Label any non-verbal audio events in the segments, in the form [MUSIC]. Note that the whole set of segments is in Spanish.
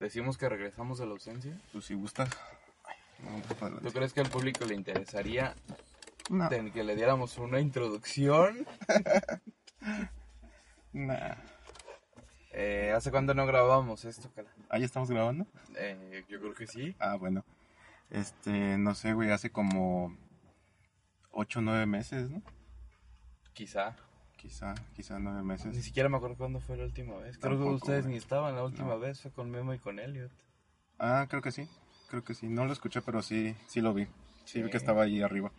Decimos que regresamos de la ausencia. Tú si gustas. No, ¿Tú crees que al público le interesaría No, que le diéramos una introducción? [LAUGHS] nah. Eh, ¿Hace cuánto no grabamos esto, cara? ¿Ah, ya estamos grabando? Eh, yo creo que sí. Ah, bueno. Este, no sé, güey, hace como 8 o 9 meses, ¿no? Quizá. Quizá, quizá 9 Ni meses. siquiera me acuerdo cuándo fue la última vez. Creo Tampoco, que ustedes güey. ni estaban la última No. vez. Fue con Memo y con Elliot. Ah, creo que sí. Creo que sí. No lo escuché, pero sí, sí lo vi. Sí, vi que estaba ahí arriba.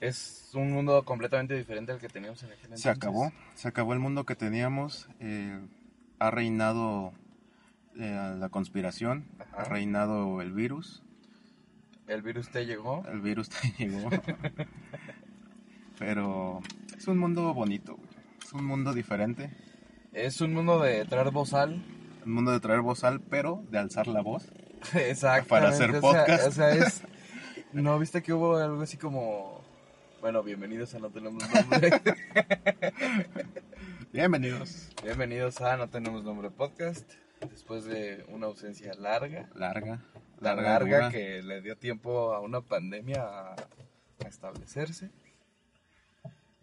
Es un mundo completamente diferente al que teníamos en aquel entonces. Se acabó, se acabó el mundo que teníamos. eh, ha reinado eh, la conspiración, Ajá. ha reinado el virus. El virus te llegó. El virus te [LAUGHS] llegó. Pero es un mundo bonito, güey. Es un mundo diferente. Es un mundo de traer bozal. Un mundo de traer voz al, pero de alzar la voz. [LAUGHS] Exacto. Para hacer podcast. O sea, es. ¿No viste que hubo algo así como. Bueno, bienvenidos a No Tenemos Nombre. [LAUGHS] Bienvenidos. bienvenidos a No Tenemos Nombre Podcast. Después de una ausencia larga. Larga. La larga dura. que le dio tiempo a una pandemia a, a establecerse.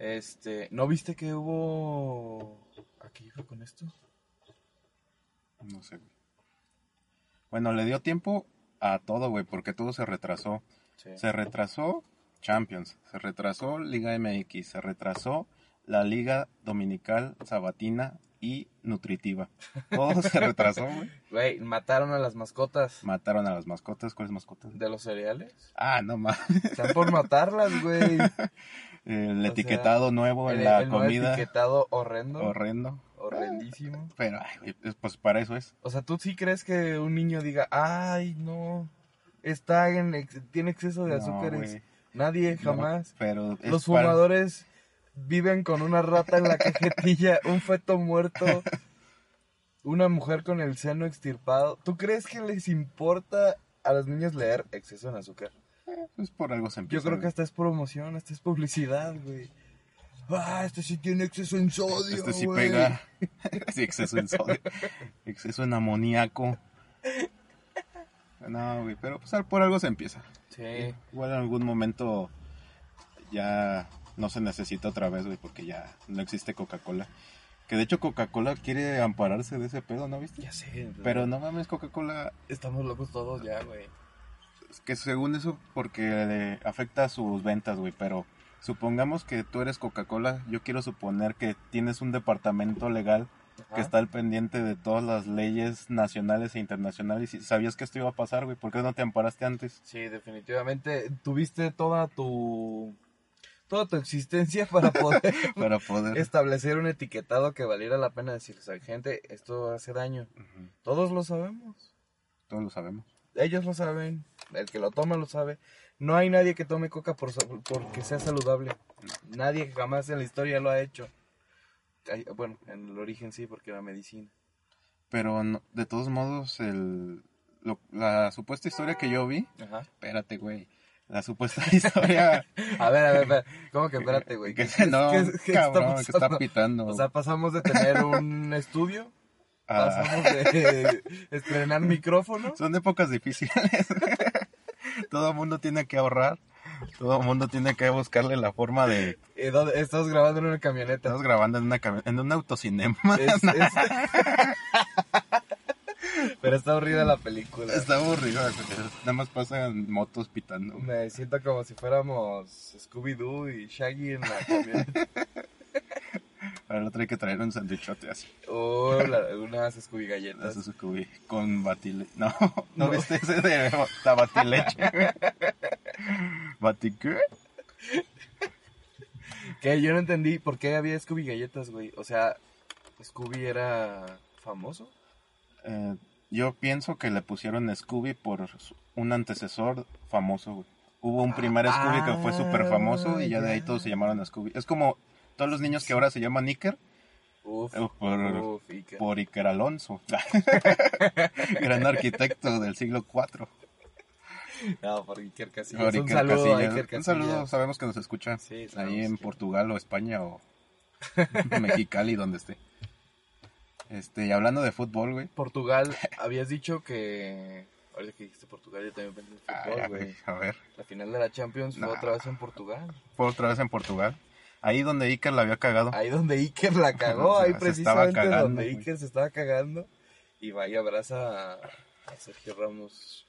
Este, ¿no viste que hubo aquí iba con esto? No sé, güey. Bueno, le dio tiempo a todo, güey, porque todo se retrasó. Sí. Se retrasó Champions, se retrasó Liga MX, se retrasó la Liga Dominical Sabatina y Nutritiva. Todo se [LAUGHS] retrasó, güey. Güey, mataron a las mascotas Mataron a las mascotas. ¿Cuáles mascotas? de los cereales. Ah, no más. Están por matarlas, güey. [LAUGHS] El O etiquetado nuevo en El- la el comida. etiquetado horrendo. Horrendo. horrendísimo. Pero, ay, pues- para eso es. O sea, ¿tú sí crees que un niño diga, ay, no, está en, ex- tiene exceso de No, azúcares? Nadie, No, jamás. pero es Los para- fumadores viven con una rata en la cajetilla, [LAUGHS] un feto muerto, una mujer con el seno extirpado. ¿Tú crees que les importa a los niños leer exceso en azúcar? Pues por algo se Yo empieza. creo que hasta es promoción, hasta es publicidad, güey. Ah, este sí tiene exceso en sodio, Este sí güey. pega. [LAUGHS] [LAUGHS] sí, exceso en sodio. exceso en amoníaco. No, güey, pero pues por algo se empieza. Sí. Igual en algún momento ya no se necesita otra vez, güey, porque ya no existe Coca-Cola. Que de hecho Coca-Cola quiere ampararse de ese pedo, ¿no viste? Ya sé. Pero no mames, Coca-Cola, Estamos locos todos ya, güey. Que según eso, porque le afecta a sus ventas, güey, pero supongamos que tú eres Coca-Cola, yo quiero suponer que tienes un departamento legal Ajá. que está al pendiente de todas las leyes nacionales e internacionales y sabías que esto iba a pasar, güey, ¿por qué no te amparaste antes? Sí, definitivamente. Tuviste toda tu. Toda tu existencia para poder [LAUGHS] Para poder... establecer un etiquetado que valiera la pena decir, o sea, gente, esto hace daño. Todos lo sabemos. Todos lo sabemos. Ellos lo saben. El que lo toma lo sabe. No hay nadie que tome coca por, porque sea saludable. Nadie jamás en la historia lo ha hecho. Bueno, en el origen sí, porque era medicina. Pero no- de todos modos, el, lo- la supuesta historia que yo vi, Ajá. espérate, güey, la supuesta [LAUGHS] historia A ver, a ver, a ver. ¿Cómo que espérate, güey? que, [LAUGHS] ¿Qué- no, qué- qué cabrón, que está pitando. O sea, pasamos de tener un [LAUGHS] estudio, a- pasamos de estrenar micrófono. son épocas difíciles. Todo el mundo tiene que ahorrar, todo el mundo tiene que buscarle la forma de... eh, ¿dónde- Estamos grabando en una camioneta. Estamos grabando en, una, cami- en un autocinema. Es- es- [LAUGHS] Pero está aburrida la película. Está aburrido, güey, nada más pasan motos pitando. Me siento como si fuéramos Scooby-Doo y Shaggy en la camioneta. [LAUGHS] Para el otro hay que traer un sandwichote así. O la- [LAUGHS] unas Scooby galletas. Es Scooby, con batile... No, [LAUGHS] ¿no, No. viste ese de la batileche? [LAUGHS] ¿Bati qué? Que yo no entendí por qué había Scooby galletas, güey. O sea, Scooby era famoso. Eh, Yo pienso que le pusieron Scooby por un antecesor famoso, güey. Hubo un primer Scooby que fue súper famoso y ya de ahí ya. todos se llamaron Scooby. Es como todos los niños que ahora se llaman Iker Uf, eh, por, uf, Iker. por Iker Alonso. [LAUGHS] Gran arquitecto del siglo IV. No, por Iker Casillas. Por un saludo a Casillas. Iker Casillas. Un saludo, sabemos que nos escucha Sí, ahí en que- Portugal o España o [LAUGHS] Mexicali, donde esté. Este, y hablando de fútbol, güey. Portugal, habías dicho que... Ahorita que dijiste Portugal, yo también pensé en fútbol, güey. a ver, La final de la Champions fue Nah. otra vez en Portugal. fue otra vez en Portugal. Ahí donde Iker la había cagado. Ahí donde Iker la cagó, [LAUGHS] O sea, ahí precisamente donde. Iker se estaba cagando. Y vaya abraza a, Sergio Ramos.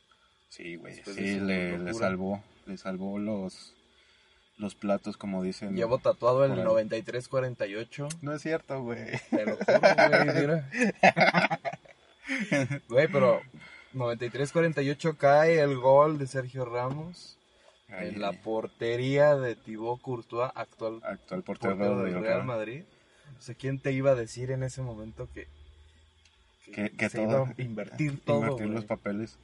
Sí, güey, sí, le, salvó, le salvó los, los platos, como dicen. Llevo tatuado el Por ahí. 9348. No es cierto, güey. Te lo juro, güey, mira. [LAUGHS] Güey, pero 93-48 cae el gol de Sergio Ramos Ahí, en la portería de Thibaut Courtois, actual actual portero portero del Real Madrid. O sea, ¿quién te iba a decir en ese momento que, Que, que se todo. iba a [LAUGHS] invertir todo? Invertir güey? los papeles.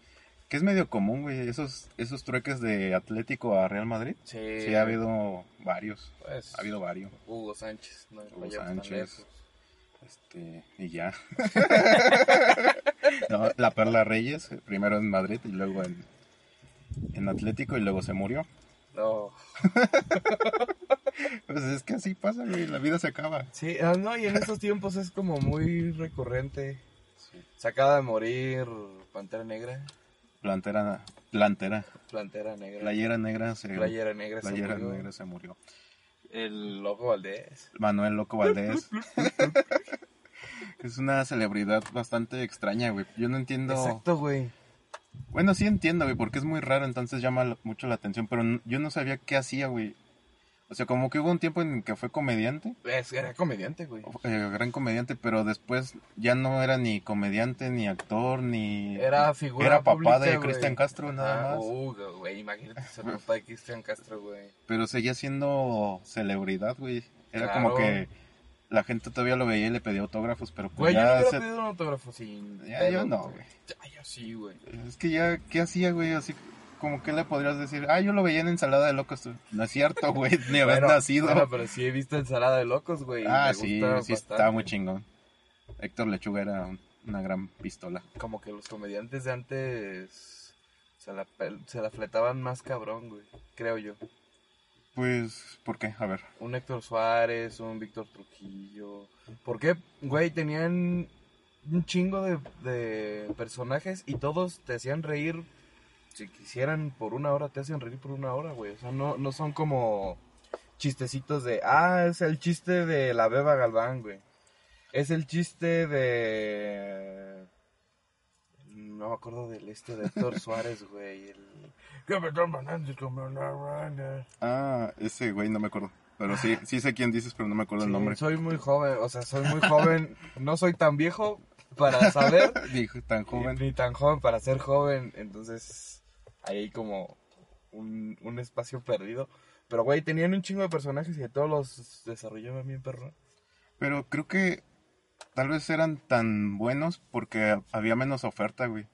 Que es medio común, güey, esos, esos trueques de Atlético a Real Madrid. Sí, Sí, ha habido varios. pues, Ha habido varios. Hugo Sánchez, no Hugo Sánchez. Este, y ya. [LAUGHS] No, la Perla Reyes, primero en Madrid y luego en, en Atlético y luego se murió. No. [LAUGHS] Pues es que así pasa, güey, la vida se acaba. Sí, ah, no, y en estos tiempos es como muy recurrente. Se acaba de morir Pantera Negra, Plantera, plantera, Plantera Negra, playera negra se, Playera Negra, se playera murió. negra se murió. el Loco Valdés. Manuel Loco Valdés. [LAUGHS] es una celebridad bastante extraña, güey. Yo no entiendo. Exacto, güey. Bueno, sí entiendo, güey, porque es muy raro, entonces llama mucho la atención, pero yo no sabía qué hacía, güey. O sea, como que hubo un tiempo en que fue comediante, Es, era comediante, güey. eh, gran comediante, pero después ya no era ni comediante, ni actor, ni... Era figura Era papá pública, de. Cristian Castro, nada Ah, más. uh, güey, imagínate ser papá de Cristian Castro, güey. Pero seguía siendo celebridad, güey. Era como que la gente todavía lo veía y le pedía autógrafos, pero pues Güey, yo no ya... se- pedido un autógrafo sin... Ya, yo no, güey. Ya, yo sí, güey. Es que ya, ¿qué hacía, güey? Así como que le podrías decir, ah, yo lo veía en ensalada de locos. No es cierto, [LAUGHS] güey, ni habías Bueno, nacido. bueno, pero sí he visto ensalada de locos, güey. ah, sí, sí, estaba muy chingón. Héctor Lechuga era un- una gran pistola. Como que los comediantes de antes se la, se la fletaban más cabrón, güey. Creo yo. Pues, ¿por qué? A ver. Un Héctor Suárez, un Víctor Trujillo. ¿Por qué, güey? Tenían un chingo de, personajes y todos te hacían reír. Si quisieran por una hora, te hacen reír por una hora, güey. O sea, no, no son como chistecitos de, ah, es el chiste de la Beba Galván, güey. Es el chiste de... No me acuerdo del este de Héctor [LAUGHS] Suárez, güey. Ah, ese güey no me acuerdo. Pero sí, sí sé quién dices, pero no me acuerdo el nombre. Soy muy joven, o sea, soy muy joven. no soy tan viejo para saber, [LAUGHS] Dijo, tan joven. ni tan joven para ser joven. Entonces, ahí hay como un, un espacio perdido. Pero, güey, tenían un chingo de personajes y de todos los desarrollaban bien, perro. Pero creo que tal vez eran tan buenos porque había menos oferta, güey.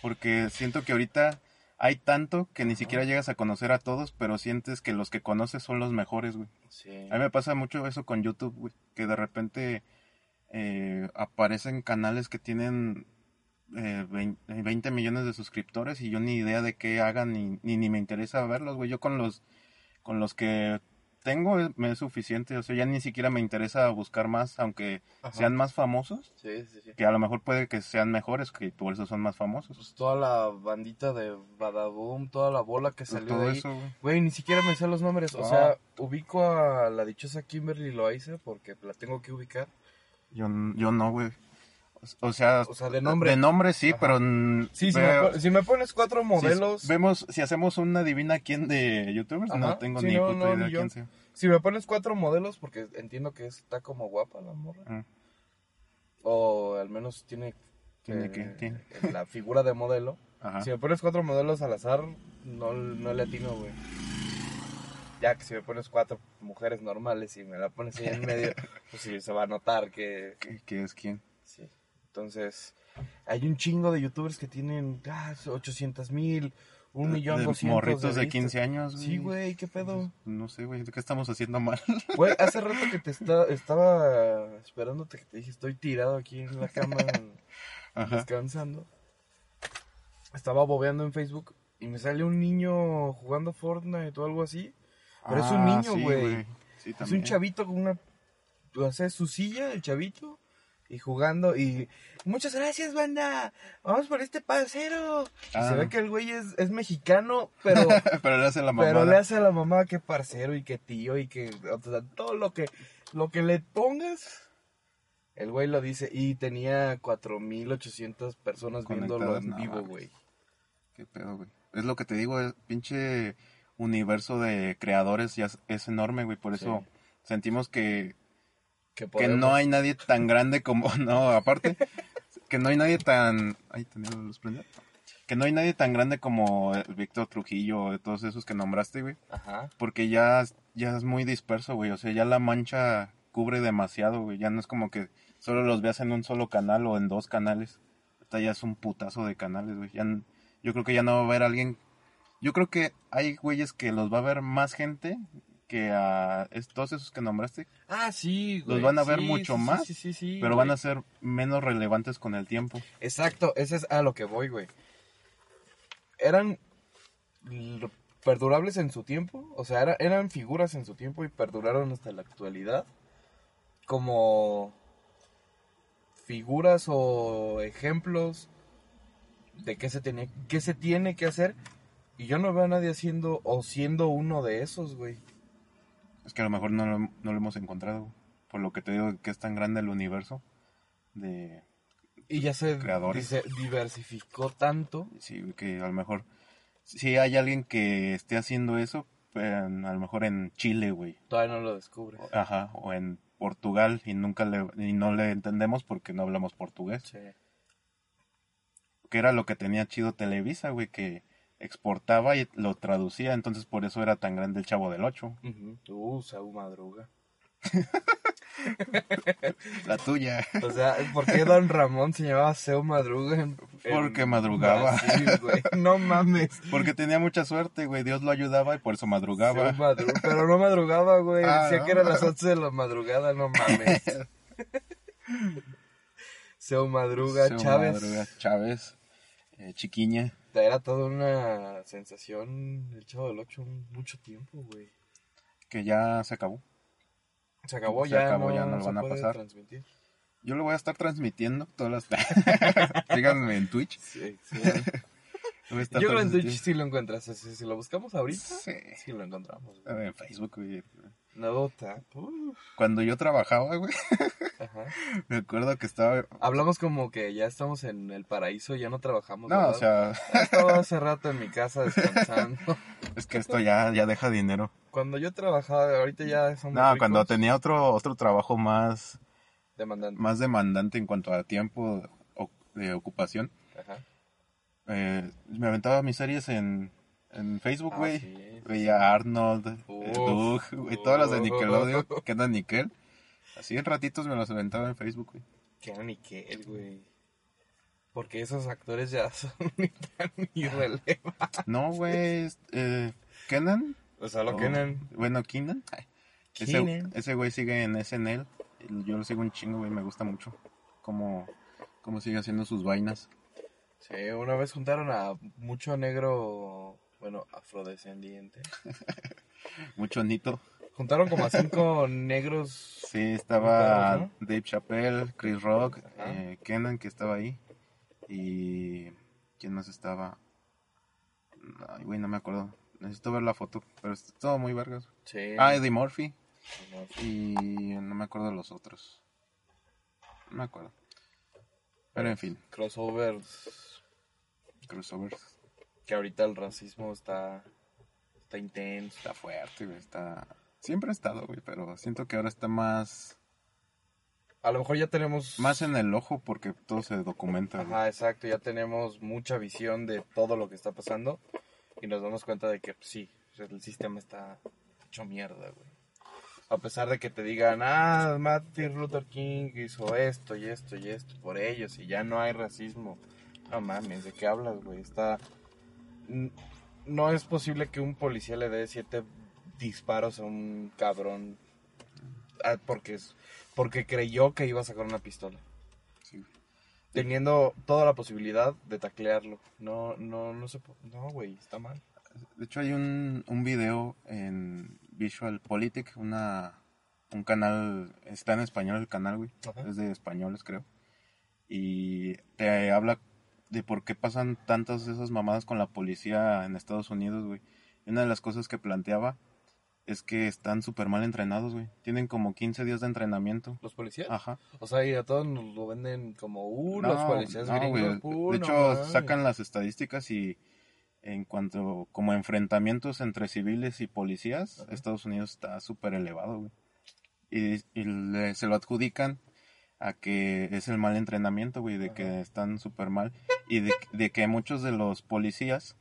Porque siento que ahorita hay tanto que ni siquiera llegas a conocer a todos, pero sientes que los que conoces son los mejores, güey. Sí. A mí me pasa mucho eso con YouTube, güey. Que de repente eh, aparecen canales que tienen eh, 20, 20 millones de suscriptores y yo ni idea de qué hagan ni, ni, ni me interesa verlos, güey. Yo con los, con los que tengo me es suficiente. O sea, ya ni siquiera me interesa buscar más, aunque Ajá. sean más famosos. Sí, sí, sí. Que a lo mejor puede que sean mejores, que por eso son más famosos. Pues toda la bandita de Badaboom, toda la bola que salió Todo de ahí. eso, güey. Güey, ni siquiera me sé los nombres. O sea, ubico a la dichosa Kimberly Loaiza porque la tengo que ubicar. Yo, yo no, güey. O- sea, O sea, de nombre. de nombre sí, Ajá. pero... Sí, si, veo- me, pon- si me pones cuatro modelos, Si vemos, si hacemos una divina quién de youtubers, no tengo sí, ni no, puta no, idea ni quién sea. si me pones cuatro modelos, porque entiendo que está como guapa la morra, Ah, o al menos tiene, ¿Tiene eh? ¿Tiene? [LAUGHS] la figura de modelo. Ajá. Si me pones cuatro modelos al azar, no, no le atino, güey. Ya que si me pones cuatro mujeres normales y me la pones ahí en medio, [LAUGHS] pues sí, se va a notar que... ¿Qué, qué es quién? Sí. Entonces, hay un chingo de youtubers que tienen ah, 800 mil, un millón De doscientos morritos de vistas. 15 años, Sí, güey, ¿qué pedo? No sé, güey, ¿qué estamos haciendo mal? [LAUGHS] Güey, hace rato que te esta- estaba esperándote que te dije, estoy tirado aquí en la cama [LAUGHS] Ajá. descansando. Estaba bobeando en Facebook y me sale un niño jugando Fortnite o algo así. Pero es un Ah, niño, güey. Sí, Es un chavito con una... O sea, su silla, el chavito, y jugando. Y muchas gracias, banda. Vamos por este parcero. Y Ah. se ve que el güey es, es mexicano, pero... [LAUGHS] Pero le hace la mamada. Pero le hace a la mamá que parcero y que tío y que o sea, todo lo que lo que le pongas el güey lo dice y tenía 4800 personas viéndolo Conectadas, en no vivo, güey. Qué pedo, güey. Es lo que te digo, pinche universo de creadores ya es, es enorme, güey. Por Sí. eso sentimos que, Que, no hay nadie tan grande como... [LAUGHS] No, aparte, que no hay nadie tan... Ay, ¿tenía la luz prendida? Que no hay nadie tan grande como Víctor Trujillo, de todos esos que nombraste, güey. Ajá. Porque ya, ya es muy disperso, güey. O sea, ya la mancha cubre demasiado, güey. Ya no es como que solo los veas en un solo canal o en dos canales. Ya es un putazo de canales, güey. Ya yo creo que ya no va a haber alguien. Yo creo que hay güeyes que los va a ver más gente que a todos esos que nombraste, Ah, sí, güey. Los van a ver Sí, mucho sí, más, Sí, sí, sí, pero güey. van a ser menos relevantes con el tiempo. Exacto, ese es a lo que voy, güey. Eran perdurables en su tiempo, o sea, era- eran figuras en su tiempo y perduraron hasta la actualidad como figuras o ejemplos de qué se tenía, qué se tiene que hacer y yo no veo a nadie haciendo o siendo uno de esos, güey. Es que a lo mejor no lo, no lo hemos encontrado. Por lo que te digo que es tan grande el universo de Y ya se Creadores. diversificó tanto. Sí, que a lo mejor si hay alguien que esté haciendo eso, pero a lo mejor en Chile, güey. Todavía no lo descubres. Ajá, o en Portugal y nunca le y no le entendemos porque no hablamos portugués. Sí. Que era lo que tenía chido Televisa, güey, que exportaba y lo traducía, entonces por eso era tan grande el Chavo del Ocho. Uh, Saúl Madruga. [LAUGHS] La tuya. O sea, ¿por qué Don Ramón se llamaba Seu Madruga? en- Porque en madrugaba. Brasil, güey? No mames. Porque tenía mucha suerte, güey. Dios lo ayudaba y por eso madrugaba. Seu Madruga. Pero no madrugaba, güey. Ah, Decía no. que eran las 11 de la madrugada, no mames. [LAUGHS] Seu Madruga, Seu Chávez. Madruga, Chávez. eh, Chiquiña. Era toda una sensación el Chavo del Ocho mucho tiempo, güey. Que ya se acabó. Se acabó Se ya, acabó, no, ya no lo van a pasar. transmitir. Yo lo voy a estar transmitiendo todas las... [LAUGHS] Síganme en Twitch. Sí, sí. [LAUGHS] Yo creo en Twitch sí lo encuentras. Si, si lo buscamos ahorita, Sí. sí lo encontramos. güey. En Facebook, güey. Nuevo tap. Uf. Cuando yo trabajaba, güey, Ajá. [LAUGHS] me acuerdo que estaba... Hablamos como que ya estamos en el paraíso, ya no trabajamos. No, o sea, Estaba hace rato en mi casa descansando. [LAUGHS] es que esto ya, ya deja dinero. Cuando yo trabajaba, ahorita ya somos No, ricos, cuando tenía otro, otro trabajo más, demandante. más demandante en cuanto a tiempo de ocupación, Ajá. eh, me aventaba mis series en, en Facebook, Ah, güey. sí, sí, Veía a Arnold, eh, Uf, Doug, güey, todas las de. Nickelodeon, que andan Nickel. Así en ratitos me los aventaba en Facebook, güey. Que era Nickel, güey. Porque esos actores ya [LAUGHS] son ni tan irrelevantes. No, güey, eh, Kenan. O sea, lo o- que eran. Bueno, Keenan. Ay, Ese, güey sigue en SNL. Yo lo sigo un chingo, güey, me gusta mucho. Cómo, cómo sigue haciendo sus vainas. Sí, una vez juntaron a mucho negro, bueno, afrodescendiente. [LAUGHS] Mucho Nito. Juntaron como a cinco [LAUGHS] negros. Sí, estaba Dave Chappelle, Chris Rock, eh, Kenan, que estaba ahí. Y. ¿Quién más estaba? Ay, güey, no me acuerdo. Necesito ver la foto, pero es todo muy vergas. Sí. Ah, Eddie Murphy. no, Y no me acuerdo de los otros. No me acuerdo. Pero en fin, Crossovers. crossovers. Que ahorita el racismo está. Está intenso. Está fuerte, güey. Está. Siempre ha estado, güey, pero siento que ahora está más. A lo mejor ya tenemos. Más en el ojo porque todo se documenta. güey. Ajá, exacto. Ya tenemos mucha visión de todo lo que está pasando. Y nos damos cuenta de que pues, sí, el sistema está hecho mierda, güey. A pesar de que te digan, ah, Martin Luther King hizo esto y esto y esto por ellos y ya no hay racismo. No mames, ¿de qué hablas, güey? Está... No es posible que un policía le dé siete disparos a un cabrón ah, porque, porque creyó que iba a sacar una pistola. Sí. Teniendo toda la posibilidad de taclearlo. No, no, no se No, güey, está mal. De hecho, hay un, un video en Visual Politic, una, un canal, está en español el canal, güey. Ajá. Es de españoles, creo. Y te habla de por qué pasan tantas de esas mamadas con la policía en Estados Unidos, güey. Y una de las cosas que planteaba es que están súper mal entrenados, güey. Tienen como 15 días de entrenamiento. ¿Los policías? Ajá. O sea, y a todos nos lo venden como, uh, los policías no, gringos. güey. uh, De hecho, sacan las estadísticas y en cuanto como enfrentamientos entre civiles y policías, Ajá. Estados Unidos está súper elevado, güey. Y, y le- se lo adjudican a que es el mal entrenamiento, güey, de que están súper mal y de, de que muchos de los policías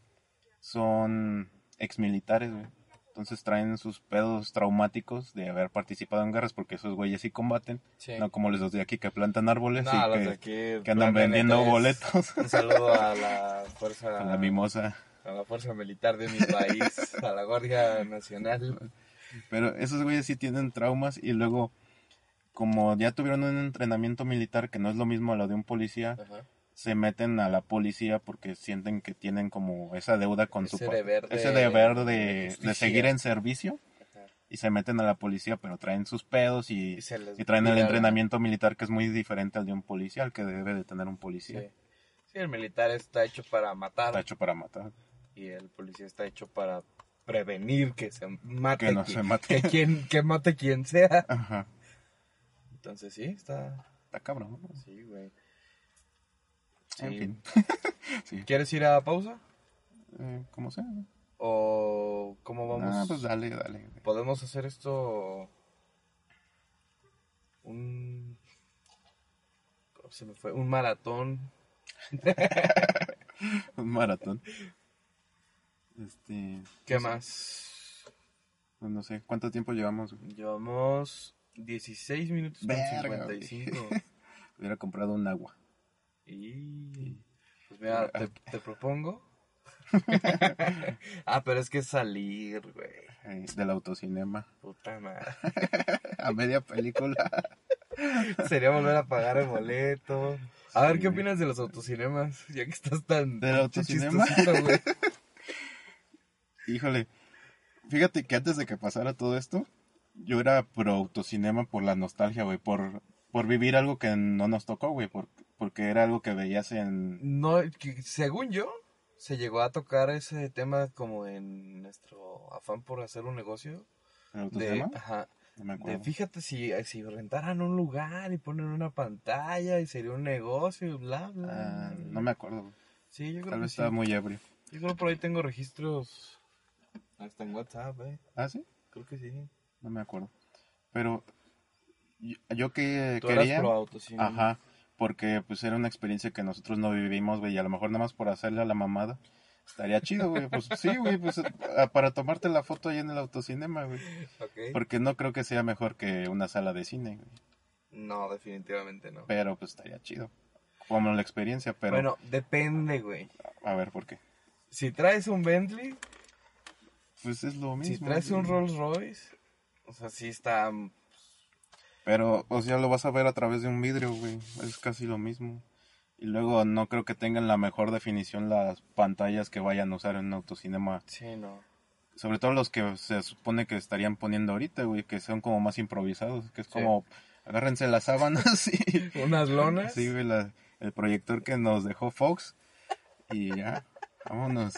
son exmilitares, güey. Entonces traen sus pedos traumáticos de haber participado en guerras porque esos güeyes sí combaten, Sí. no como los de aquí que plantan árboles No, y que, andan vendiendo boletos Un saludo a la fuerza, [LAUGHS] a la mimosa. a la fuerza militar de mi país, a la Guardia Nacional. Pero esos güeyes sí tienen traumas y luego, como ya tuvieron un entrenamiento militar que no es lo mismo a lo de un policía, Ajá. Se meten a la policía porque sienten que tienen como esa deuda con Ese su deber de- ese deber de de, seguir en servicio Ajá. y se meten a la policía, pero traen sus pedos y, Y traen el la- entrenamiento militar que es muy diferente al de un policía, al que debe de tener un Sí. policía. Sí, el militar está hecho para matar Está hecho para matar, y el policía está hecho para prevenir que se mate que no quien, se mate. que, quien, que mate quien sea. Ajá, Entonces sí, está... está cabrón. ¿no? Sí, güey. En Sí. fin. [LAUGHS] sí. ¿Quieres ir a pausa? Eh, como sea. ¿O cómo vamos? Ah, pues dale, dale. ¿Podemos hacer esto un... ¿cómo se me fue? Un maratón. [LAUGHS] Un maratón. Este. ¿Qué no sé, más? pues no sé, ¿cuánto tiempo llevamos? Llevamos 16 minutos con Verga, güey. 55. [LAUGHS] Hubiera comprado un agua. Y... Pues mira, te, te propongo... [LAUGHS] ah, pero es que salir, güey. eh, del autocinema. Puta madre. [LAUGHS] A media película. [LAUGHS] Sería volver a pagar el boleto. A ver, ¿qué opinas de los autocinemas? Ya que estás tan... ¿Del autocinema? güey. Híjole. Fíjate que antes de que pasara todo esto, yo era pro autocinema por la nostalgia, güey. Por, por vivir algo que no nos tocó, güey. Por, porque era algo que veías en. No, que según yo, se llegó a tocar ese tema como en nuestro afán por hacer un negocio. ¿En el De, ajá, No me de fíjate si, si rentaran un lugar y ponen una pantalla y sería un negocio y bla, bla. Ah, no me acuerdo. Sí, yo creo Tal que vez sí. estaba muy ebrio. Yo creo por ahí tengo registros hasta en WhatsApp, eh. ¿Ah, sí? Creo que sí. No me acuerdo. Pero yo, yo que Tú quería... eras pro autocinema. Ajá, porque pues era una experiencia que nosotros no vivimos, güey, y a lo mejor nada más por hacerle a la mamada. Estaría chido, güey. Pues sí, güey, pues para tomarte la foto ahí en el autocinema, güey. Porque no creo que sea mejor que una sala de cine, güey. No, definitivamente no. Pero pues estaría chido. Como la experiencia, pero Bueno, depende, güey. a ver por qué. Si traes un Bentley, Pues es lo mismo. si traes un. Rolls Royce, o sea, sí está... Pero, o sea, lo vas a ver a través de un vidrio, güey. Es casi lo mismo. Y luego no creo que tengan la mejor definición las pantallas que vayan a usar en un autocinema. Sí, no. Sobre todo los que se supone que estarían poniendo ahorita, güey, que son como más improvisados. Que es Sí. como, agárrense las sábanas [LAUGHS] y... Unas lonas. Sí, güey, la- el proyector que nos dejó Fox. Y ya, vámonos.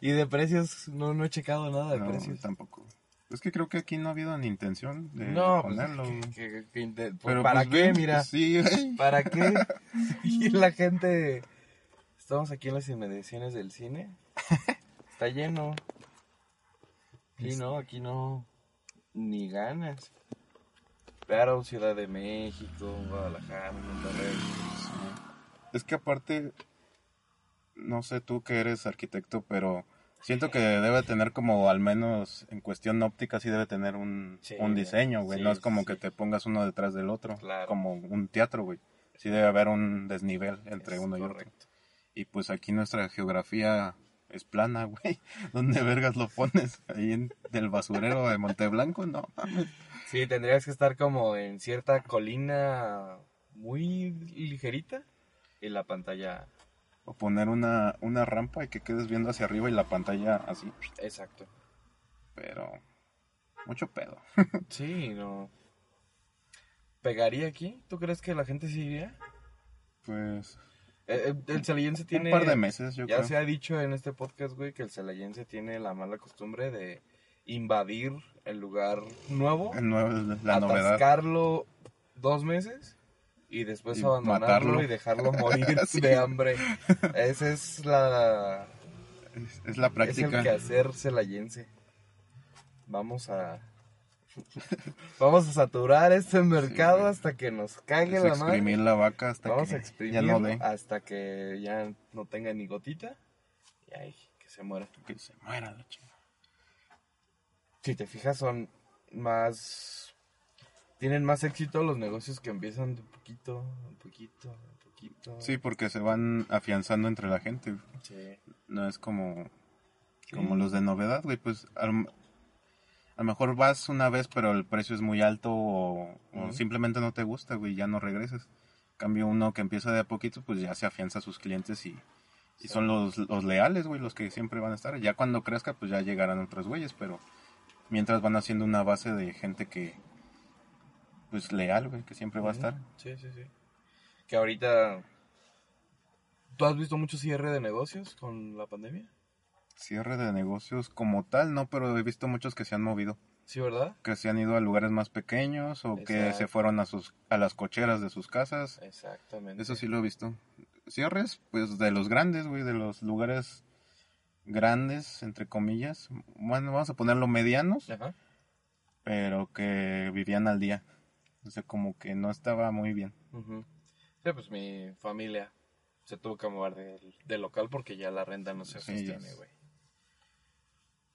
Y de precios, no, no he checado nada de No, precios. tampoco. Es que creo que aquí no ha habido ni intención de No, pues, ponerlo. que- güey. que- que inte- pues, Pero ¿para pues, qué? Mira, sí. ¿para qué? [LAUGHS] Y la gente... Estamos aquí en las inmediaciones del cine. Está lleno. Sí, no, aquí no... Ni ganas. Pero Ciudad de México, Guadalajara, Monterrey. Es que aparte, no sé tú que eres arquitecto, pero Siento que debe tener como, al menos en cuestión óptica, sí debe tener un, Sí, un diseño, güey. sí, no es como sí. que te pongas uno detrás del otro, Claro. como un teatro, güey. Sí debe haber un desnivel entre Es uno y otro. correcto. Y pues aquí nuestra geografía es plana, [LAUGHS] güey. ¿Dónde vergas lo pones? Ahí en del basurero de Monteblanco, no mames. Sí, tendrías que estar como en cierta colina muy ligerita y la pantalla. O poner una, una rampa y que quedes viendo hacia arriba y la pantalla así. Exacto. Pero mucho pedo. [LAUGHS] Sí, no. ¿Pegaría aquí? ¿Tú crees que la gente sí iría? Pues Eh, eh, El celayense tiene. un par de meses, yo Ya creo. se ha dicho en este podcast, güey, que el celayense tiene la mala costumbre de invadir el lugar nuevo, El nuevo- la novedad. atascarlo dos meses y después Y abandonarlo matarlo. y dejarlo [LAUGHS] morir Sí. de hambre. Esa es la Es, es la es práctica. el quehacer celayense. Vamos a vamos a saturar este mercado hasta que nos cague Es la madre. exprimir la vaca hasta Vamos que a ya exprimirlo no dé. hasta que ya no tenga ni gotita. Y ahí, que se muera. Que se muera la chingada. Si te fijas, son más. Tienen más éxito los negocios que empiezan de poquito, un poquito, un poquito. Sí, porque se van afianzando entre la gente. Sí. No es como, como Sí. los de novedad, güey. Pues a lo, a lo mejor vas una vez, pero el precio es muy alto o, simplemente no te gusta, güey, ya no regresas. En cambio, uno que empieza de a poquito, pues ya se afianza a sus clientes y, y son los, los leales, güey, los que siempre van a estar. Ya cuando crezca, pues ya llegarán otros güeyes, pero mientras van haciendo una base de gente que, pues leal, güey, que siempre va a estar. Sí, sí, sí. Que ahorita. ¿Tú has visto mucho cierre de negocios con la pandemia? Cierre de negocios como tal, no, pero he visto muchos que se han movido. Sí, ¿verdad? que se han ido a lugares más pequeños o que se fueron a sus a las cocheras de sus casas. Exactamente. Eso sí lo he visto. Cierres, pues de los grandes, güey, de los lugares grandes, entre comillas. Bueno, vamos a ponerlo medianos, Ajá. pero que vivían al día. O sea, como que no estaba muy bien. Sí, pues mi familia se tuvo que mover del, del local porque ya la renta no se sostiene, güey.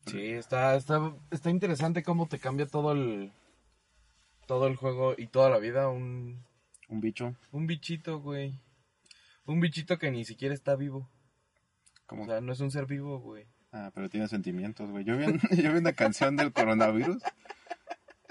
Sí, está, está, está interesante cómo te cambia todo el todo el juego y toda la vida un, Un bicho, un bichito, güey. Un bichito que ni siquiera está vivo. como... O sea, no es un ser vivo, güey. Ah, pero tiene sentimientos, güey. Yo vi, [LAUGHS] yo vi una canción del coronavirus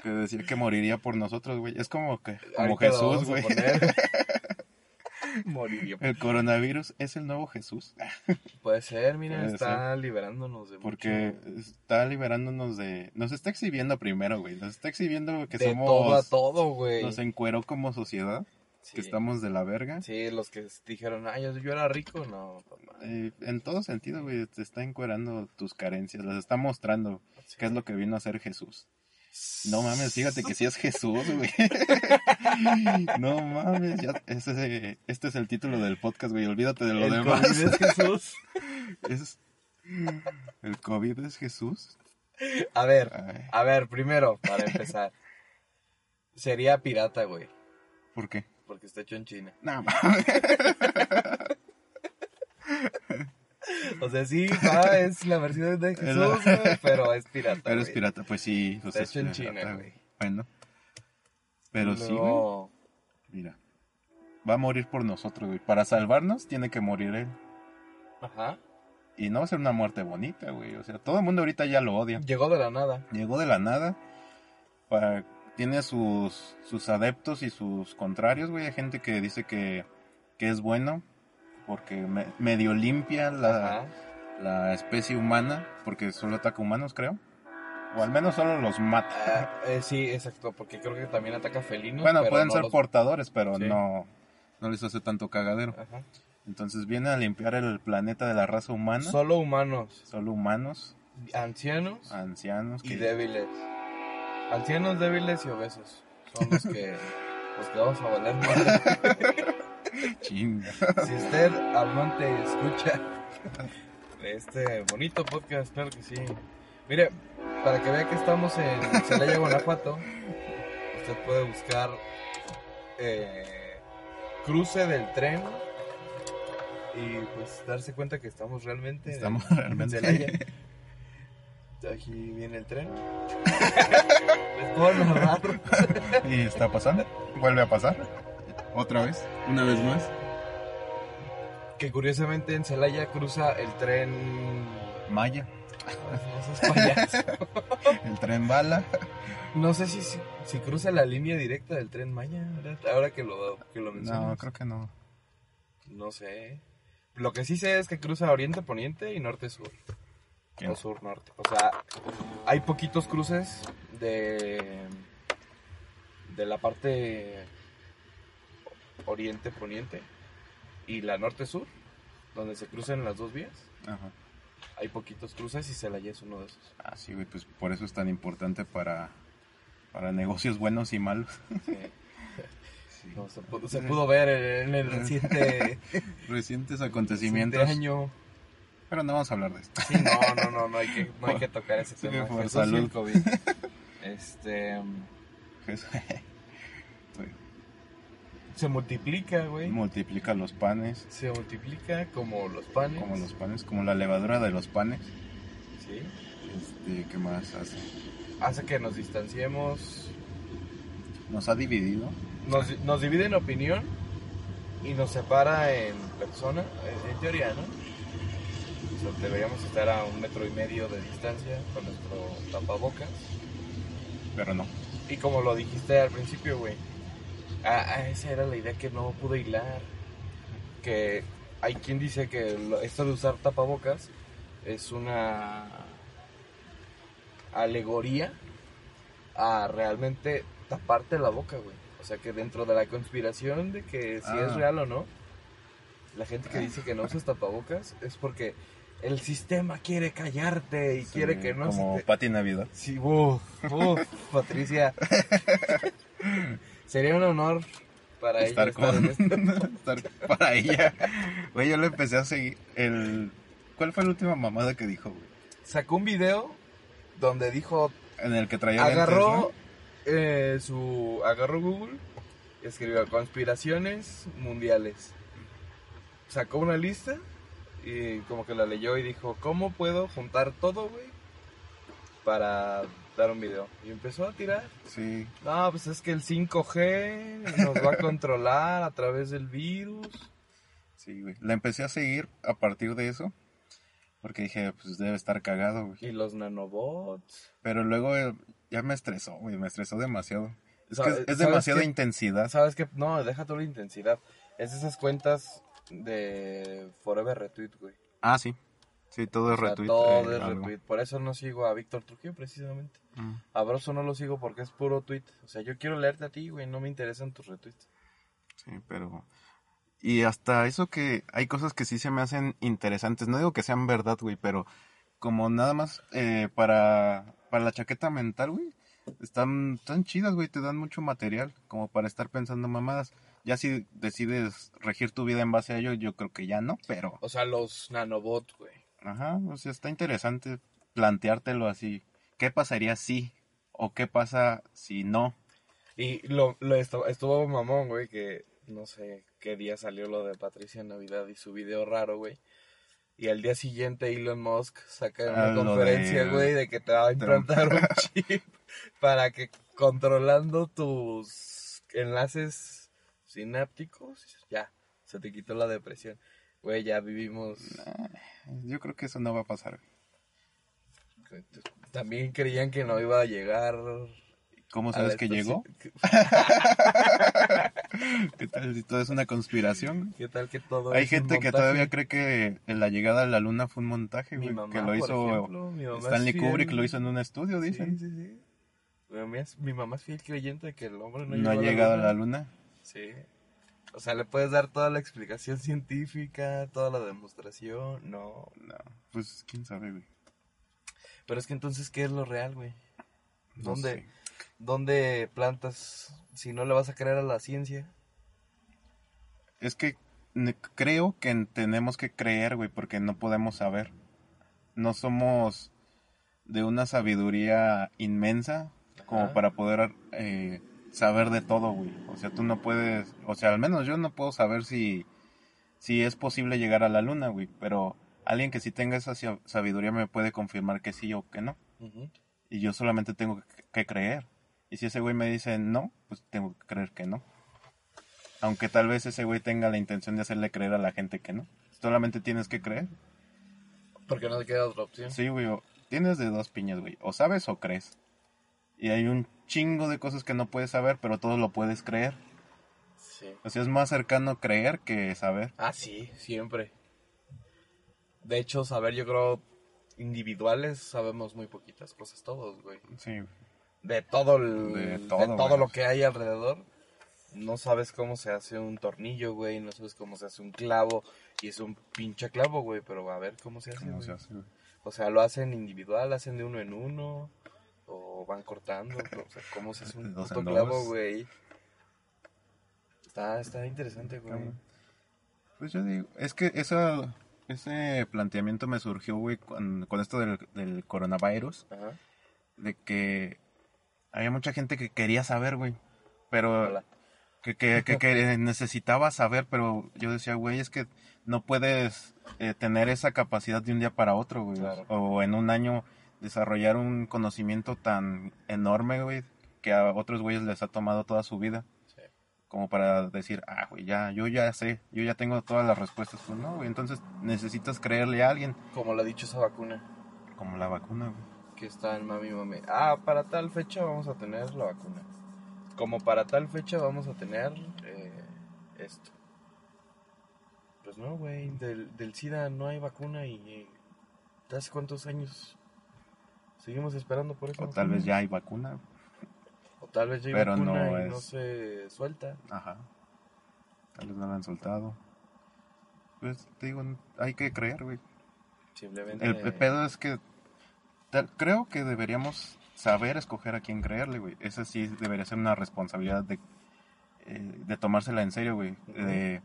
que decía que moriría por nosotros, güey. Es como que, como Ahorita Jesús, güey. [LAUGHS] Moriría. El coronavirus es el nuevo Jesús. [LAUGHS] Puede ser, mira, Puede está liberándonos de Porque mucho- está liberándonos de... Nos está exhibiendo primero, güey. Nos está exhibiendo que de somos... todo a todo, güey. Nos encueró como sociedad. Sí. Que estamos de la verga. Sí, los que dijeron, ay, yo, yo era rico, no. Eh, en todo sentido, güey. Te está encuerando tus carencias. Las está mostrando. Sí. ¿Qué es lo que vino a hacer Jesús? No mames, fíjate que sí es Jesús, güey. [LAUGHS] no mames, ya, ese, este es el título del podcast, güey. Olvídate de lo El demás. COVID es Jesús. [LAUGHS] Es- ¿El COVID es Jesús? A ver, Ay, a ver, primero, para empezar. Sería pirata, güey, ¿Por qué? porque está hecho en China. No mames. [LAUGHS] [LAUGHS] O sea, sí, va, es la versión de [LAUGHS] Jesús, güey, pero es pirata, Pero es pirata, pues sí. pues Está hecho en China, güey. Bueno. Pero sí, güey. Mira. Va a morir por nosotros, güey. Para salvarnos tiene que morir él. Ajá. Y no va a ser una muerte bonita, güey. O sea, todo el mundo ahorita ya lo odia. Llegó de la nada. Llegó de la nada. Para... Tiene sus, sus adeptos y sus contrarios, güey. Hay gente que dice que, que es bueno porque me- medio limpia la, Ajá. la especie humana, porque solo ataca humanos, creo. O al menos solo los mata. Ah, eh, sí, exacto, porque creo que también ataca felinos. bueno, pero pueden no ser los- portadores, pero Sí. no, no les hace tanto cagadero. Ajá. Entonces viene a limpiar el planeta de la raza humana. Solo humanos, Solo humanos, ancianos ancianos. y Que... débiles. Ancianos, débiles y obesos. Son los que, [LAUGHS] los que vamos a valer. [LAUGHS] [LAUGHS] Chinga. Si usted, amante, escucha este bonito podcast, claro que sí. Mire, para que vea que estamos en Celaya, [LAUGHS] Guanajuato, usted puede buscar eh, cruce del tren y pues darse cuenta que estamos realmente en- Estamos en realmente- Celaya. [LAUGHS] Aquí viene el tren. Les puedo narrar. Y está pasando. Vuelve a pasar. Otra vez. Una vez más. Que curiosamente en Celaya cruza el tren. Maya. No seas payaso. El tren bala. No sé si, si, si cruza la línea directa del tren Maya. ahora- Ahora que lo, que lo mencionas. No, creo que no. No sé. Lo que sí sé es que cruza oriente-poniente y norte-sur. ¿Quién? O sur-norte. O sea, hay poquitos cruces de. de la parte oriente-poniente y la norte-sur, donde se cruzan las dos vías. Ajá. Hay poquitos cruces y Celaya es uno de esos. Ah, sí, güey, pues por eso es tan importante para, para negocios buenos y malos. Sí. [LAUGHS] No, se, pudo, se pudo ver en el reciente, [LAUGHS] Recientes reciente acontecimientos. año. Pero no vamos a hablar de esto. Sí, no, no, no, no hay que, no hay que [LAUGHS] tocar ese Sí, tema. por Jesús y el salud. COVID. Este. Eso. Se multiplica, güey. Multiplica los panes, Se multiplica como los panes. como los panes, como la levadura de los panes. Sí. Este, ¿qué más hace? Hace que nos distanciemos. Nos ha dividido. Nos, nos divide en opinión y nos separa en persona, en, en teoría, ¿no? O sea, deberíamos estar a un metro y medio de distancia con nuestro tapabocas. Pero no. Y como lo dijiste al principio, güey. Ah, ah, esa era la idea que no pude hilar. Que hay quien dice que esto de usar tapabocas es una alegoría a realmente taparte la boca, güey. O sea que dentro de la conspiración de que si es Ah. real o no, la gente que dice que no usas tapabocas es porque el sistema quiere callarte y Sí, quiere que no se Como te- Pati Navidad. Sí, uff, uff, Patricia. [LAUGHS] Sería un honor para estar ella con [LAUGHS] estar para ella güey yo le empecé a seguir el ¿cuál fue la última mamada que dijo güey? Sacó un video donde dijo, en el que traía lentes, agarró eh, su, agarró Google y escribió conspiraciones mundiales. Sacó una lista y como que la leyó y dijo, ¿cómo puedo juntar todo, güey? Para dar un video. Y empezó a tirar. sí No, pues es que el 5G nos va a controlar a través del virus. sí güey la empecé a seguir a partir de eso porque dije pues debe estar cagado güey Y los nanobots. pero luego eh, ya me estresó güey me estresó demasiado es que ¿Sabes- es, demasiada qué? intensidad ¿Sabes qué? No, deja toda la intensidad. Es esas cuentas de Forever Retweet, güey. ah sí sí todo es O sea, retweet todo eh, es algo. retweet. Por eso no sigo a Víctor Trujillo, precisamente. Mm. A Broso no lo sigo porque es puro tweet. O sea, yo quiero leerte a ti, güey. No me interesan tus retweets. Sí, pero... Y hasta eso que hay cosas que sí se me hacen interesantes. No digo que sean verdad, güey, pero como nada más eh, para, para la chaqueta mental, güey. Están tan chidas, güey, te dan mucho material como para estar pensando mamadas. Ya si decides regir tu vida en base a ello, yo creo que ya no, pero... O sea, los nanobots, güey. Ajá, o sea, está interesante planteártelo así. ¿Qué pasaría si? ¿O qué pasa si no? Y lo, lo estu- estuvo mamón, güey, que no sé qué día salió lo de Patricia Navidad y su video raro, güey. Y al día siguiente Elon Musk saca Ah, una lo conferencia, de- güey, de que te va a implantar un [LAUGHS] chip para que controlando tus enlaces sinápticos, ya, se te quitó la depresión. Güey, ya vivimos... Yo creo que eso no va a pasar. También creían que no iba a llegar... ¿Cómo sabes que llegó? [LAUGHS] ¿Qué tal si todo es una conspiración? ¿Qué tal que todo Hay es un gente que todavía cree que la llegada a la luna fue un montaje, güey. que lo hizo ejemplo, Stanley. Kubrick, lo hizo en un estudio, dicen. Sí, sí, sí. Mi mamá, es, fiel creyente de que el hombre no, no ha llegado a la luna. Sí. O sea, le puedes dar toda la explicación científica, toda la demostración, no. No, pues quién sabe, güey. Pero es que entonces, ¿qué es lo real, güey? No ¿Dónde, sé. ¿Dónde plantas si no le vas a creer a la ciencia? Es que creo que en- tenemos que creer, güey, porque no podemos saber. No somos de una sabiduría inmensa como Ajá. para poder eh, saber de todo, güey. O sea, tú no puedes, o sea, al menos yo no puedo saber si, sí es posible llegar a la luna, güey, pero alguien que sí tenga esa sa- sabiduría me puede confirmar que sí o que no. Y yo solamente tengo que, creer. Y si ese güey me dice no, pues tengo que creer que no. Aunque tal vez ese güey tenga la intención de hacerle creer a la gente que no. Solamente tienes que creer. Porque no te queda otra opción. Sí, güey. Tienes de dos piñas, güey. O sabes o crees. Y hay un chingo de cosas que no puedes saber, pero todo lo puedes creer. Sí. O sea, es más cercano creer que saber. Ah, sí, siempre. De hecho, saber, yo creo, individuales, sabemos muy poquitas cosas todos, güey. Sí. De todo, el- De de todo, lo que hay alrededor. No sabes cómo se hace un tornillo, güey. No sabes cómo se hace un clavo. Y es un pinche clavo, güey. Pero a ver cómo se hace. ¿Cómo güey. se hace, güey? O sea, lo hacen individual, hacen de uno en uno. O van cortando. o sea, cómo se hace un [LAUGHS] puto clavo, güey. Está, está interesante, güey. Pues yo digo, es que esa, ese planteamiento me surgió, güey, con, con esto del, del coronavirus, Ajá. de que había mucha gente que quería saber, güey, pero Hola. que, que, que, [LAUGHS] que necesitaba saber, pero yo decía, güey, es que no puedes eh, tener esa capacidad de un día para otro, güey, Claro. o en un año desarrollar un conocimiento tan enorme, güey, que a otros güeyes les ha tomado toda su vida Sí. como para decir, ah, güey, ya, yo ya sé, yo ya tengo todas las respuestas. Pues no, güey, entonces necesitas creerle a alguien, Como lo ha dicho esa vacuna. como la vacuna, güey. que está en mami mami. Ah, para tal fecha vamos a tener la vacuna. Como para tal fecha vamos a tener eh, esto. Pues no, güey, del, del SIDA no hay vacuna y eh, ¿hace cuántos años seguimos esperando por eso? O tal vez ya hay vacuna, O tal vez ya hay pero vacuna no y es- no se suelta. ajá. Tal vez no la han soltado. Pues te digo, hay que creer, güey. Simplemente... El, el pedo es que tal- creo que deberíamos saber escoger a quién creerle, güey. Esa sí debería ser una responsabilidad de, eh, de tomársela en serio, güey. De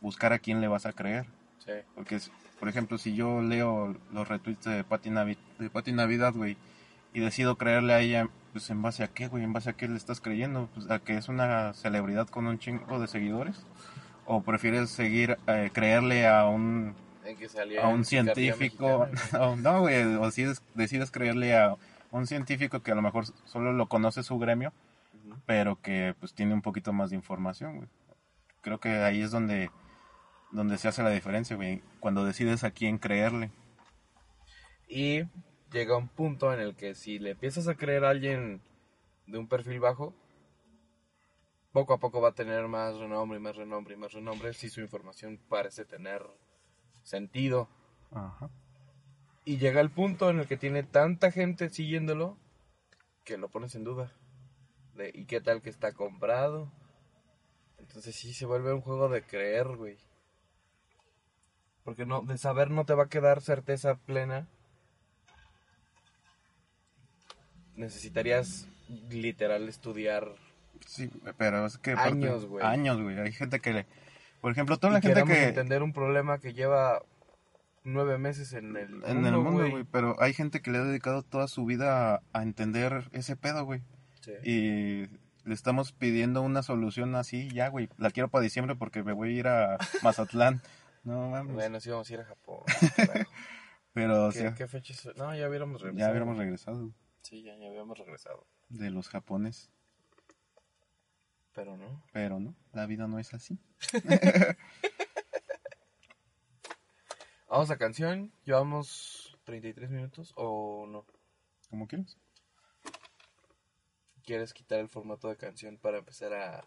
buscar a quién le vas a creer. Sí. Porque, por ejemplo, si yo leo los retweets de Pati, Navi- de Pati Navidad, güey, y decido creerle a ella, pues en base a qué, güey, en base a qué le estás creyendo, pues a que es una celebridad con un chingo de seguidores, o prefieres seguir, eh, creerle a un, que a un científico, Mexicana, [LAUGHS] no, güey, o decides, decides creerle a un científico que a lo mejor solo lo conoce su gremio, pero que pues tiene un poquito más de información, güey. Creo que ahí es donde, donde se hace la diferencia, güey, cuando decides a quién creerle. Y llega un punto en el que si le empiezas a creer a alguien de un perfil bajo, poco a poco va a tener más renombre y más renombre y más renombre si su información parece tener sentido. Ajá. Y llega el punto en el que tiene tanta gente siguiéndolo que lo pones en duda. De, ¿Y qué tal que está comprado? Entonces sí se vuelve un juego de creer, güey. Porque no, de saber no te va a quedar certeza plena. Necesitarías literal estudiar. Sí, pero es que... Años, güey. Años, güey. Hay gente que le... Por ejemplo, toda la y gente que... entender un problema que lleva nueve meses en el En el mundo, güey. Pero hay gente que le ha dedicado toda su vida a, a entender ese pedo, güey. Sí. Y le estamos pidiendo una solución así, ya, güey. La quiero para diciembre porque me voy a ir a [LAUGHS] Mazatlán. No mames. Bueno, sí vamos a ir a Japón. [LAUGHS] pero, o ¿Qué, sea, qué fecha es? No, ya hubiéramos regresado. ya hubiéramos regresado Sí, ya, ya habíamos regresado. de los japones. Pero no. Pero no, la vida no es así. [LAUGHS] Vamos a canción. Llevamos 33 minutos o no. Como quieras. ¿Quieres quitar el formato de canción para empezar a...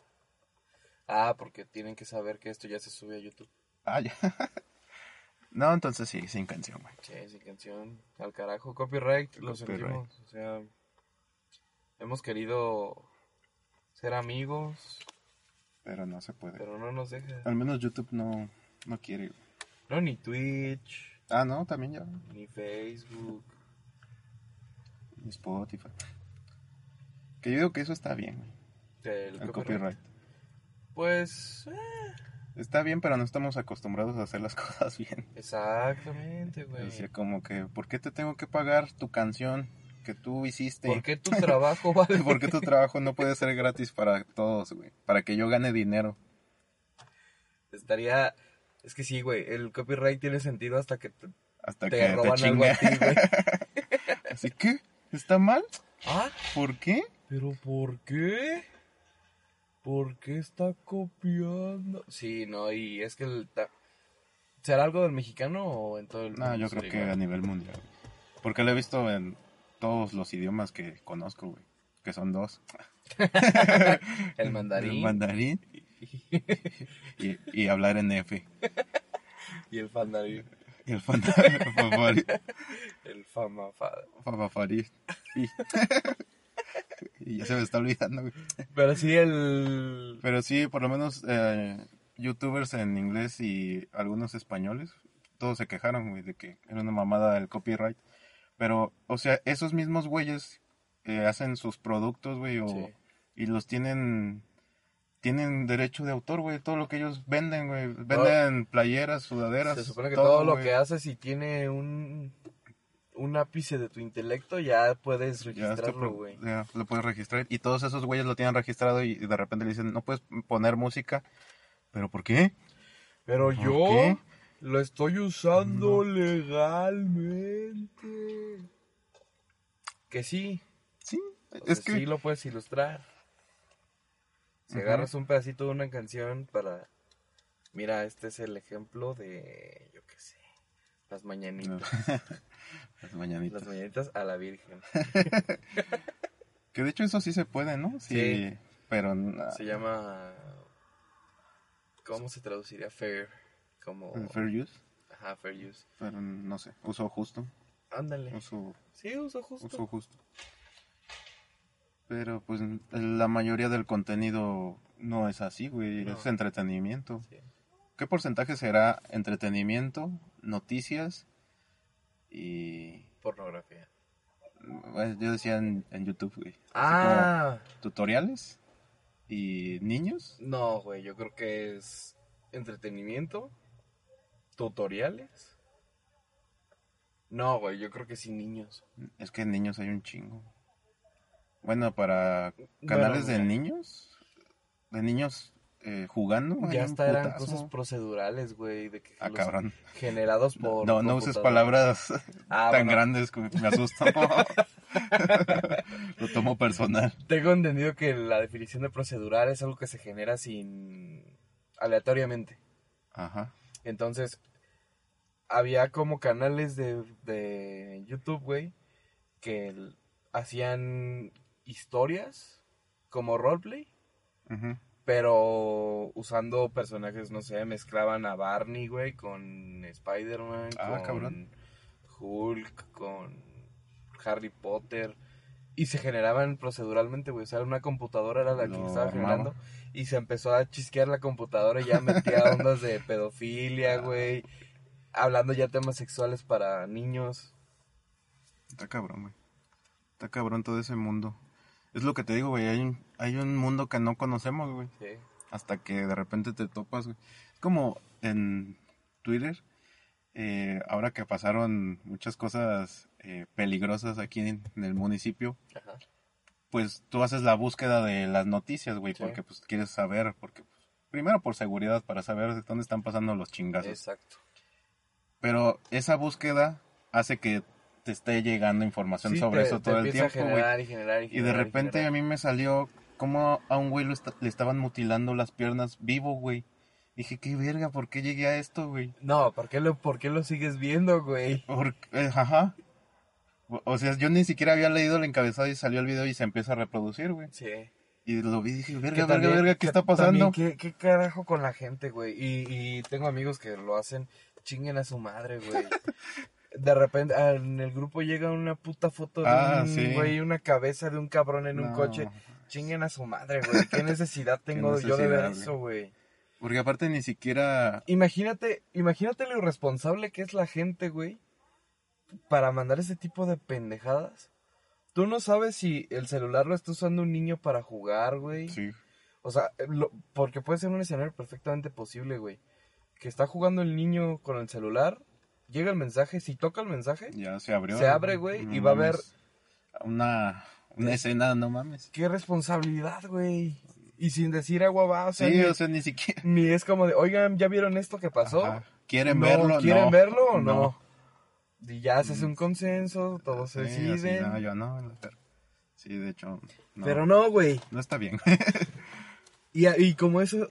Ah, porque tienen que saber que esto ya se sube a YouTube. Ah, ya. [LAUGHS] no, entonces sí, sin canción, güey. Sí, sin canción. Al carajo. Copyright, lo Copyright. sentimos. O sea, hemos querido ser amigos, Pero no se puede. pero no nos deja. Al menos YouTube no, no quiere. No, ni Twitch, Ah, no, también ya. ni Facebook. y Spotify. Que yo digo que eso está bien, güey. El, El copyright. copyright. Pues, eh, Está bien, pero no estamos acostumbrados a hacer las [LAUGHS] cosas bien. exactamente, güey. Decía como que, ¿por qué te tengo que pagar tu canción que tú hiciste? ¿Por qué tu [LAUGHS] trabajo vale? ¿Por qué tu trabajo no puede ser gratis para todos, güey? Para que yo gane dinero. Estaría Es que sí, güey, el copyright tiene sentido hasta que te, Hasta te que te roban algo a ti, güey. [LAUGHS] Así que, ¿está mal? ¿Ah? ¿Por qué? ¿Pero por qué? ¿Por qué está copiando? Sí, no, y es que el... ta- ¿Será algo del mexicano o en todo el No, mundo yo creo que igual? a nivel mundial. güey. Porque lo he visto en todos los idiomas que conozco, güey. Que son dos. [LAUGHS] El mandarín El mandarín [LAUGHS] y, y hablar en F. y el fandarín. Y el fan- [LAUGHS] fafari- El famafada. fafafari. Y, ya se me está olvidando, güey. Pero sí, el... Pero sí, por lo menos eh, youtubers en inglés y algunos españoles, todos se quejaron, güey, de que era una mamada el copyright. Pero, o sea, esos mismos güeyes eh, hacen sus productos, güey, o, Sí. y los tienen tienen derecho de autor, güey, todo lo que ellos venden, güey. Venden playeras, sudaderas. Se supone que todo, lo que haces, si tiene un, un ápice de tu intelecto, ya puedes registrarlo, güey. ya lo puedes registrar. Y todos esos güeyes lo tienen registrado y, y de repente le dicen, no puedes poner música. ¿Pero por qué? Pero ¿Por yo qué? lo estoy usando legalmente. Que sí, Sí, es que... sí lo puedes ilustrar. Si agarras un pedacito de una canción para... Mira, este es el ejemplo de, yo qué sé, las mañanitas. [LAUGHS] Las mañanitas. Las mañanitas a la Virgen. [LAUGHS] Que de hecho eso sí se puede, ¿no? Sí. Sí. Pero Se llama... ¿Cómo se traduciría? Fair. Como... fair use. Ajá, fair use. Pero no sé, uso justo. Ándale. Uso, Sí, uso justo. uso justo. Pero pues la mayoría del contenido no es así, güey. No. Es entretenimiento. Sí. ¿Qué porcentaje será entretenimiento, noticias y... Pornografía. yo decía en, en YouTube, güey. Ah, como tutoriales y niños. no, güey, yo creo que es entretenimiento, tutoriales. No, güey, yo creo que sí niños. Es que en niños hay un chingo. Bueno, para canales de niños, de niños eh, jugando. Ya hasta eran putazo. cosas procedurales, güey, de que Ah, cabrón. generados por No, no uses palabras Ah, tan bueno. grandes que me asustan. [LAUGHS] Lo tomo personal. Tengo entendido que la definición de procedural es algo que se genera sin aleatoriamente. Ajá. Entonces, había como canales de, de YouTube, güey, que hacían historias como roleplay. Pero usando personajes, no sé, mezclaban a Barney, güey, con Spider-Man, Ah, con cabrón. Hulk, con Harry Potter. Y se generaban proceduralmente, güey. O sea, una computadora era la que estaba armaba. generando. Y se empezó a chisquear la computadora y ya metía [LAUGHS] ondas de pedofilia, güey. Hablando ya temas sexuales para niños. Está cabrón, güey. Está cabrón todo ese mundo. Es lo que te digo, güey. Hay un, hay un mundo que no conocemos, güey. Sí. hasta que de repente te topas, güey. Es como en Twitter, eh, ahora que pasaron muchas cosas eh, peligrosas aquí en, en el municipio, Ajá. pues tú haces la búsqueda de las noticias, güey, Sí. porque pues quieres saber, porque pues, primero por seguridad, para saber dónde están pasando los chingazos. Exacto. Pero esa búsqueda hace que te esté llegando información Sí, sobre te- eso todo el tiempo, generar y generar y Y de repente a mí me salió como a un güey le estaban mutilando las piernas vivo, güey. Dije, qué verga, ¿por qué llegué a esto, güey? No, ¿por qué, lo, ¿por qué lo sigues viendo, güey? Eh, ajá. O- sea, yo ni siquiera había leído el encabezado y salió el video y se empieza a reproducir, güey. Sí. Y lo vi y dije, verga, verga, también- verga, ¿qué que está pasando? también, ¿qué, qué carajo con la gente, güey? Y, y tengo amigos que lo hacen, chinguen a su madre, güey. [LAUGHS] De repente ah, en el grupo llega una puta foto de Ah, un sí. güey, una cabeza de un cabrón en un coche. Chinguen a su madre, güey. ¿Qué [LAUGHS] necesidad tengo yo de ver eso, güey? Porque aparte ni siquiera... Imagínate, imagínate lo irresponsable que es la gente, güey, para mandar ese tipo de pendejadas. Tú no sabes si el celular lo está usando un niño para jugar, güey. Sí, O sea, lo- porque puede ser un escenario perfectamente posible, güey. Que está jugando el niño con el celular, llega el mensaje, si toca el mensaje, ya se abrió. Se abre, güey, No y va a haber-. Una, una escena, no mames. qué responsabilidad, güey. Y sin decir agua va, o sea, Sí, ni, o sea, ni siquiera. ni es como de, oigan, ¿ya vieron esto que pasó? Ajá. ¿Quieren No, verlo? ¿Quieren No. verlo o no? No. Y ya se hace un consenso, todos se Sí, así, deciden. no, yo no. pero- Sí, de hecho, no, Pero no, güey. no está bien. [LAUGHS] Y, y como eso,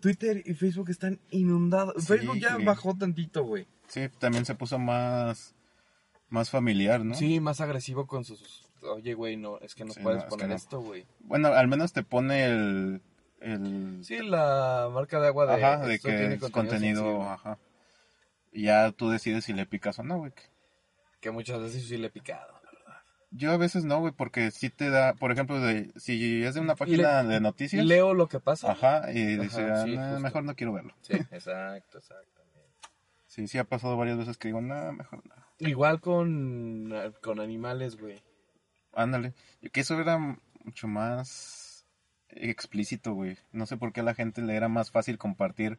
Twitter y Facebook están inundados. Sí, Facebook ya güey. bajó tantito, güey. Sí, también se puso más, más familiar, ¿no? Sí, más agresivo con sus... Oye, güey, no, es que no Sí, puedes no, es que poner no. esto, güey. Bueno, al menos te pone el... el Sí, la marca de agua de... ajá, de que tiene es contenido, sensible, ajá. Y ya tú decides si le picas o no, güey. Que muchas veces sí le he picado, la verdad. Yo a veces no, güey, porque sí te da, por ejemplo, de, si es de una página de noticias, Leo lo que pasa. ajá, y dice, ah, sí, mejor no quiero verlo. Sí, exacto, exactamente. Sí, sí ha pasado varias veces que digo, no, mejor no. Igual con, con animales, güey. Ándale. Que eso era mucho más explícito, güey. No sé por qué a la gente le era más fácil compartir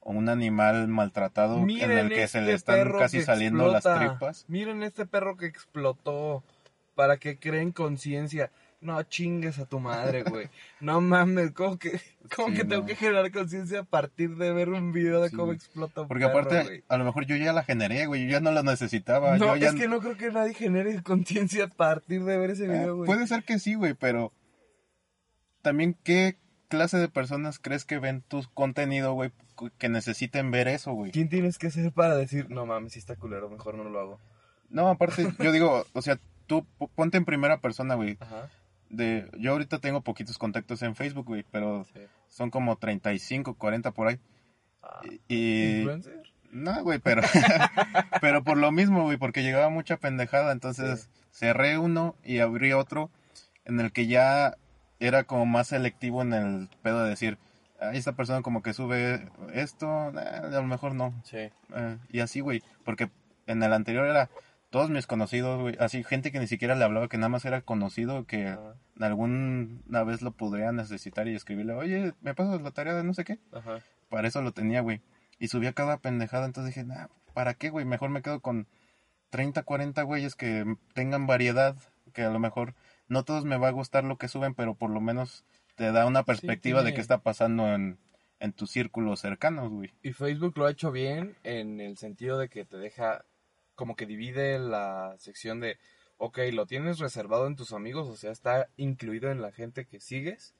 un animal maltratado en el que se le este están perro casi saliendo las tripas. Miren este perro que explotó para que creen conciencia. No chingues a tu madre, güey. No mames, ¿cómo que, cómo Sí, que tengo que generar conciencia a partir de ver un video de Sí, cómo explota un Porque perro, aparte, güey? a lo mejor yo ya la generé, güey. Yo ya no la necesitaba. No, yo ya... es que no creo que nadie genere [LAUGHS] conciencia a partir de ver ese Eh, video, güey. puede ser que sí, güey, pero también qué clase de personas crees que ven tu contenido, güey, que necesiten ver eso, güey. ¿Quién tienes que ser para decir, no mames, si está culero, mejor no lo hago? No, aparte, yo digo, o sea, tú ponte en primera persona, güey. Ajá. De, yo ahorita tengo poquitos contactos en Facebook, güey, pero Sí. son como 35, 40 por ahí. Ah, Y... ¿Influencer? No, güey, pero... [LAUGHS] pero por lo mismo, güey, porque llegaba mucha pendejada, entonces cerré uno y abrí otro en el que ya era como más selectivo en el pedo de decir, "Ah, esta persona como que sube esto, nah, a lo mejor no. Sí. Eh, y así, güey, porque en el anterior era todos mis conocidos, güey, así gente que ni siquiera le hablaba, que nada más era conocido, que. Alguna vez lo podría necesitar y escribirle, oye, me pasas la tarea de no sé qué. Ajá. Para eso lo tenía, güey. Y subía cada pendejada, entonces dije, nah, ¿para qué, güey? Mejor me quedo con 30, 40 güeyes que tengan variedad, que a lo mejor no todos me va a gustar lo que suben, pero por lo menos te da una perspectiva de qué está pasando en, en tus círculos cercanos, güey. Y Facebook lo ha hecho bien en el sentido de que te deja, como que divide la sección de, ok, lo tienes reservado en tus amigos, o sea, está incluido en la gente que sigues,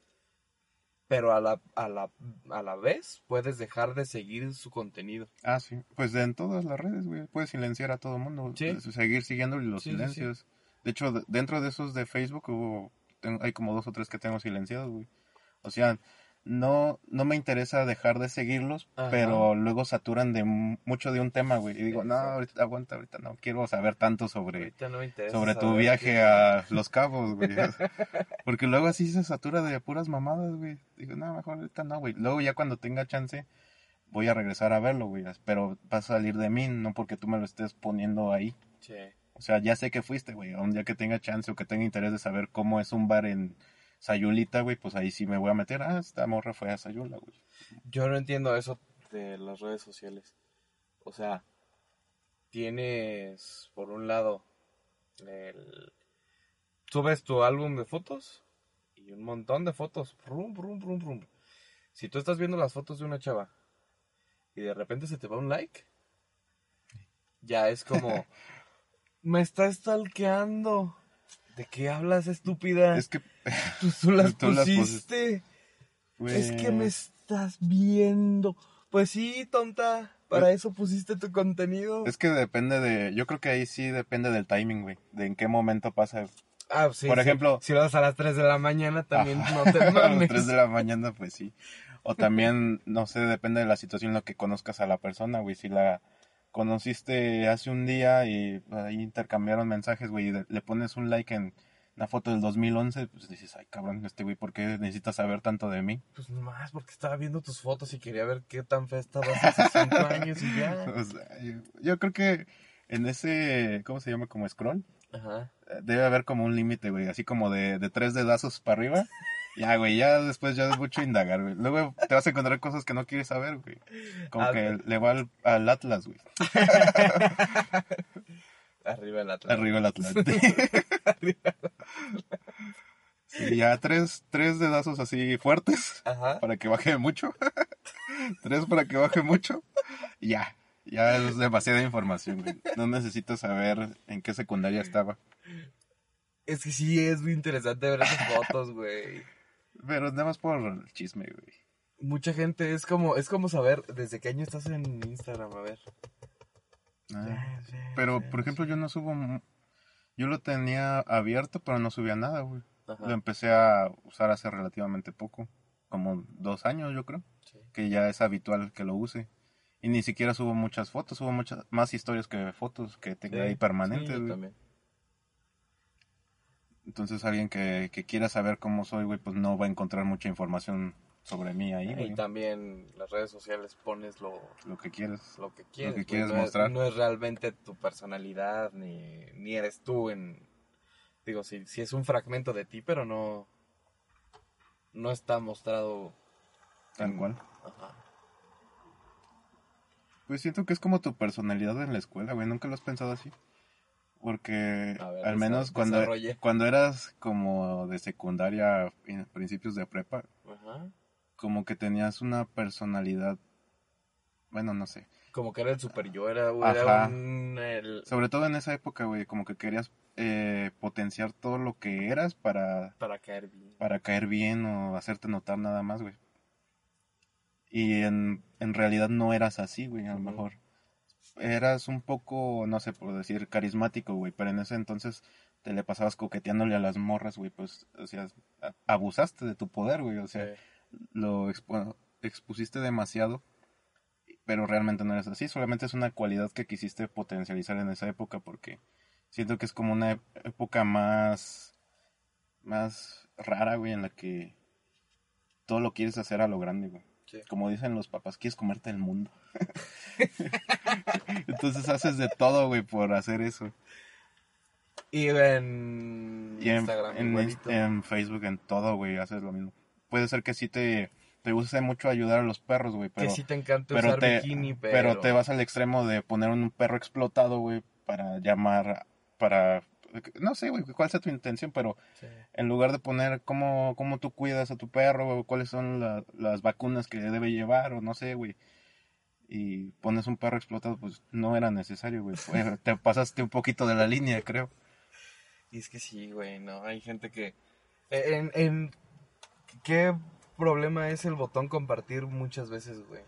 pero a la, a la, a la vez puedes dejar de seguir su contenido. Ah, sí. Pues en todas las redes, güey. Puedes silenciar a todo el mundo. Sí. eh, Seguir siguiendo los Sí, sí, sí. silencios. De hecho, de- dentro de esos de Facebook hubo, hay como dos o tres que tengo silenciados, güey. O sea, no, no me interesa dejar de seguirlos, Ajá. pero luego saturan de mucho de un tema, güey. Y digo, no, ahorita, aguanta, ahorita no quiero saber tanto sobre, no sobre tu viaje qué- a [LAUGHS] Los Cabos, güey. Porque luego así se satura de puras mamadas, güey. Digo, no, mejor ahorita no, güey. Luego ya cuando tenga chance voy a regresar a verlo, güey. Pero va a salir de mí, no porque tú me lo estés poniendo ahí. Sí. O sea, ya sé que fuiste, güey. Un día que tenga chance o que tenga interés de saber cómo es un bar en Sayulita, güey, pues ahí sí me voy a meter. Ah, esta morra fue a Sayula, güey. Yo no entiendo eso de las redes sociales. O sea, tienes, por un lado, el... subes tu álbum de fotos y un montón de fotos. Rum, rum, rum, rum. Si tú estás viendo las fotos de una chava y de repente se te va un like, ya es como, [LAUGHS] me está stalkeando. ¿De qué hablas, estúpida? Es que, [LAUGHS] Tú, tú las tú las pusiste. Es que me pues, estás viendo. Pues sí, tonta. Para eso pusiste tu contenido. Es que depende de. Yo creo que ahí sí depende del timing, güey. De en qué momento pasa. Ah, sí, por sí. ejemplo- Si lo das a las 3 de la mañana, también no te [LAUGHS] a las mames. 3 de la mañana, pues sí. O también, no sé, depende de la situación en la que conozcas a la persona, güey. Si la conociste hace un día y ahí intercambiaron mensajes, güey, y le pones un like en una foto del 2011, pues dices, ay, cabrón, este güey, ¿por qué necesitas saber tanto de mí? Pues nomás porque estaba viendo tus fotos y quería ver qué tan fea estabas hace 5 [LAUGHS] años y ya. O sea, yo, yo creo que en ese, ¿cómo se llama? Como scroll, Ajá. eh, debe haber como un límite, güey, así como de, de tres dedazos para arriba. Ya, güey, ya después ya es mucho indagar, güey. Luego te vas a encontrar cosas que no quieres saber, güey. Como Ah, que le va al, al Atlas, güey. [LAUGHS] Arriba el Atlas. Arriba el Atlante. [LAUGHS] Sí, ya tres, tres dedazos así fuertes Ajá. para que baje mucho. [LAUGHS] tres para que baje mucho. Ya, ya es demasiada información, güey. No necesito saber en qué secundaria estaba. Es que sí, es muy interesante ver esas fotos, güey. Pero nada más por el chisme, güey. Mucha gente es como, es como saber desde qué año estás en Instagram, a ver. Ah. Pero, por ejemplo, yo no subo... Yo lo tenía abierto, pero no subía nada, güey. Ajá. Lo empecé a usar hace relativamente poco. Como dos años, yo creo. Sí. Que ya es habitual que lo use. Y ni siquiera subo muchas fotos, subo muchas más historias que fotos que tenga Sí, ahí permanentes, sí, yo güey. también. Entonces alguien que, que quiera saber cómo soy, güey, pues no va a encontrar mucha información sobre mí ahí, Y güey. también las redes sociales pones lo, Lo que quieras. lo que quieres. que quieres no es- mostrar. no es realmente tu personalidad, ni, ni eres tú en... Digo, sí, sí es un fragmento de ti, pero no... No está mostrado... Tal en- cual. Ajá. Pues siento que es como tu personalidad en la escuela, güey. ¿Nunca lo has pensado así? Porque ver, al menos cuando, desarrolle. cuando eras como de secundaria, principios de prepa, Ajá. como que tenías una personalidad, bueno, no sé. Como que era el super yo, era, un... el- Sobre todo en esa época, güey, como que querías eh, potenciar todo lo que eras para, para caer bien. para caer bien o hacerte notar nada más, güey. Y en, en realidad no eras así, güey, a lo mejor. Eras un poco, no sé, por decir, carismático, güey, pero en ese entonces te le pasabas coqueteándole a las morras, güey, pues, o sea, abusaste de tu poder, güey, o sea, lo expusiste demasiado, pero realmente no eres así, solamente es una cualidad que quisiste potencializar en esa época porque siento que es como una época más más rara, güey, en la que todo lo quieres hacer a lo grande, güey. Sí. Como dicen los papás, quieres comerte el mundo. [LAUGHS] Entonces haces de todo, güey, por hacer eso. Y en Y en, Instagram, en, Facebook, en todo, güey, haces lo mismo. Puede ser que sí te, te guste mucho ayudar a los perros, güey, pero, que sí te encanta pero, usar te, bikini, pero... pero te vas al extremo de poner un perro explotado, güey, para llamar, para... No sé, güey, cuál sea tu intención, pero Sí. en lugar de poner cómo, cómo tú cuidas a tu perro, o cuáles son la- las vacunas que debe llevar, o no sé, güey. Y pones un perro explotado, pues no era necesario, güey. [LAUGHS] Te pasaste un poquito de la línea, creo. Y es que sí, güey, no, hay gente que... En, en... ¿Qué problema es el botón compartir muchas veces, güey?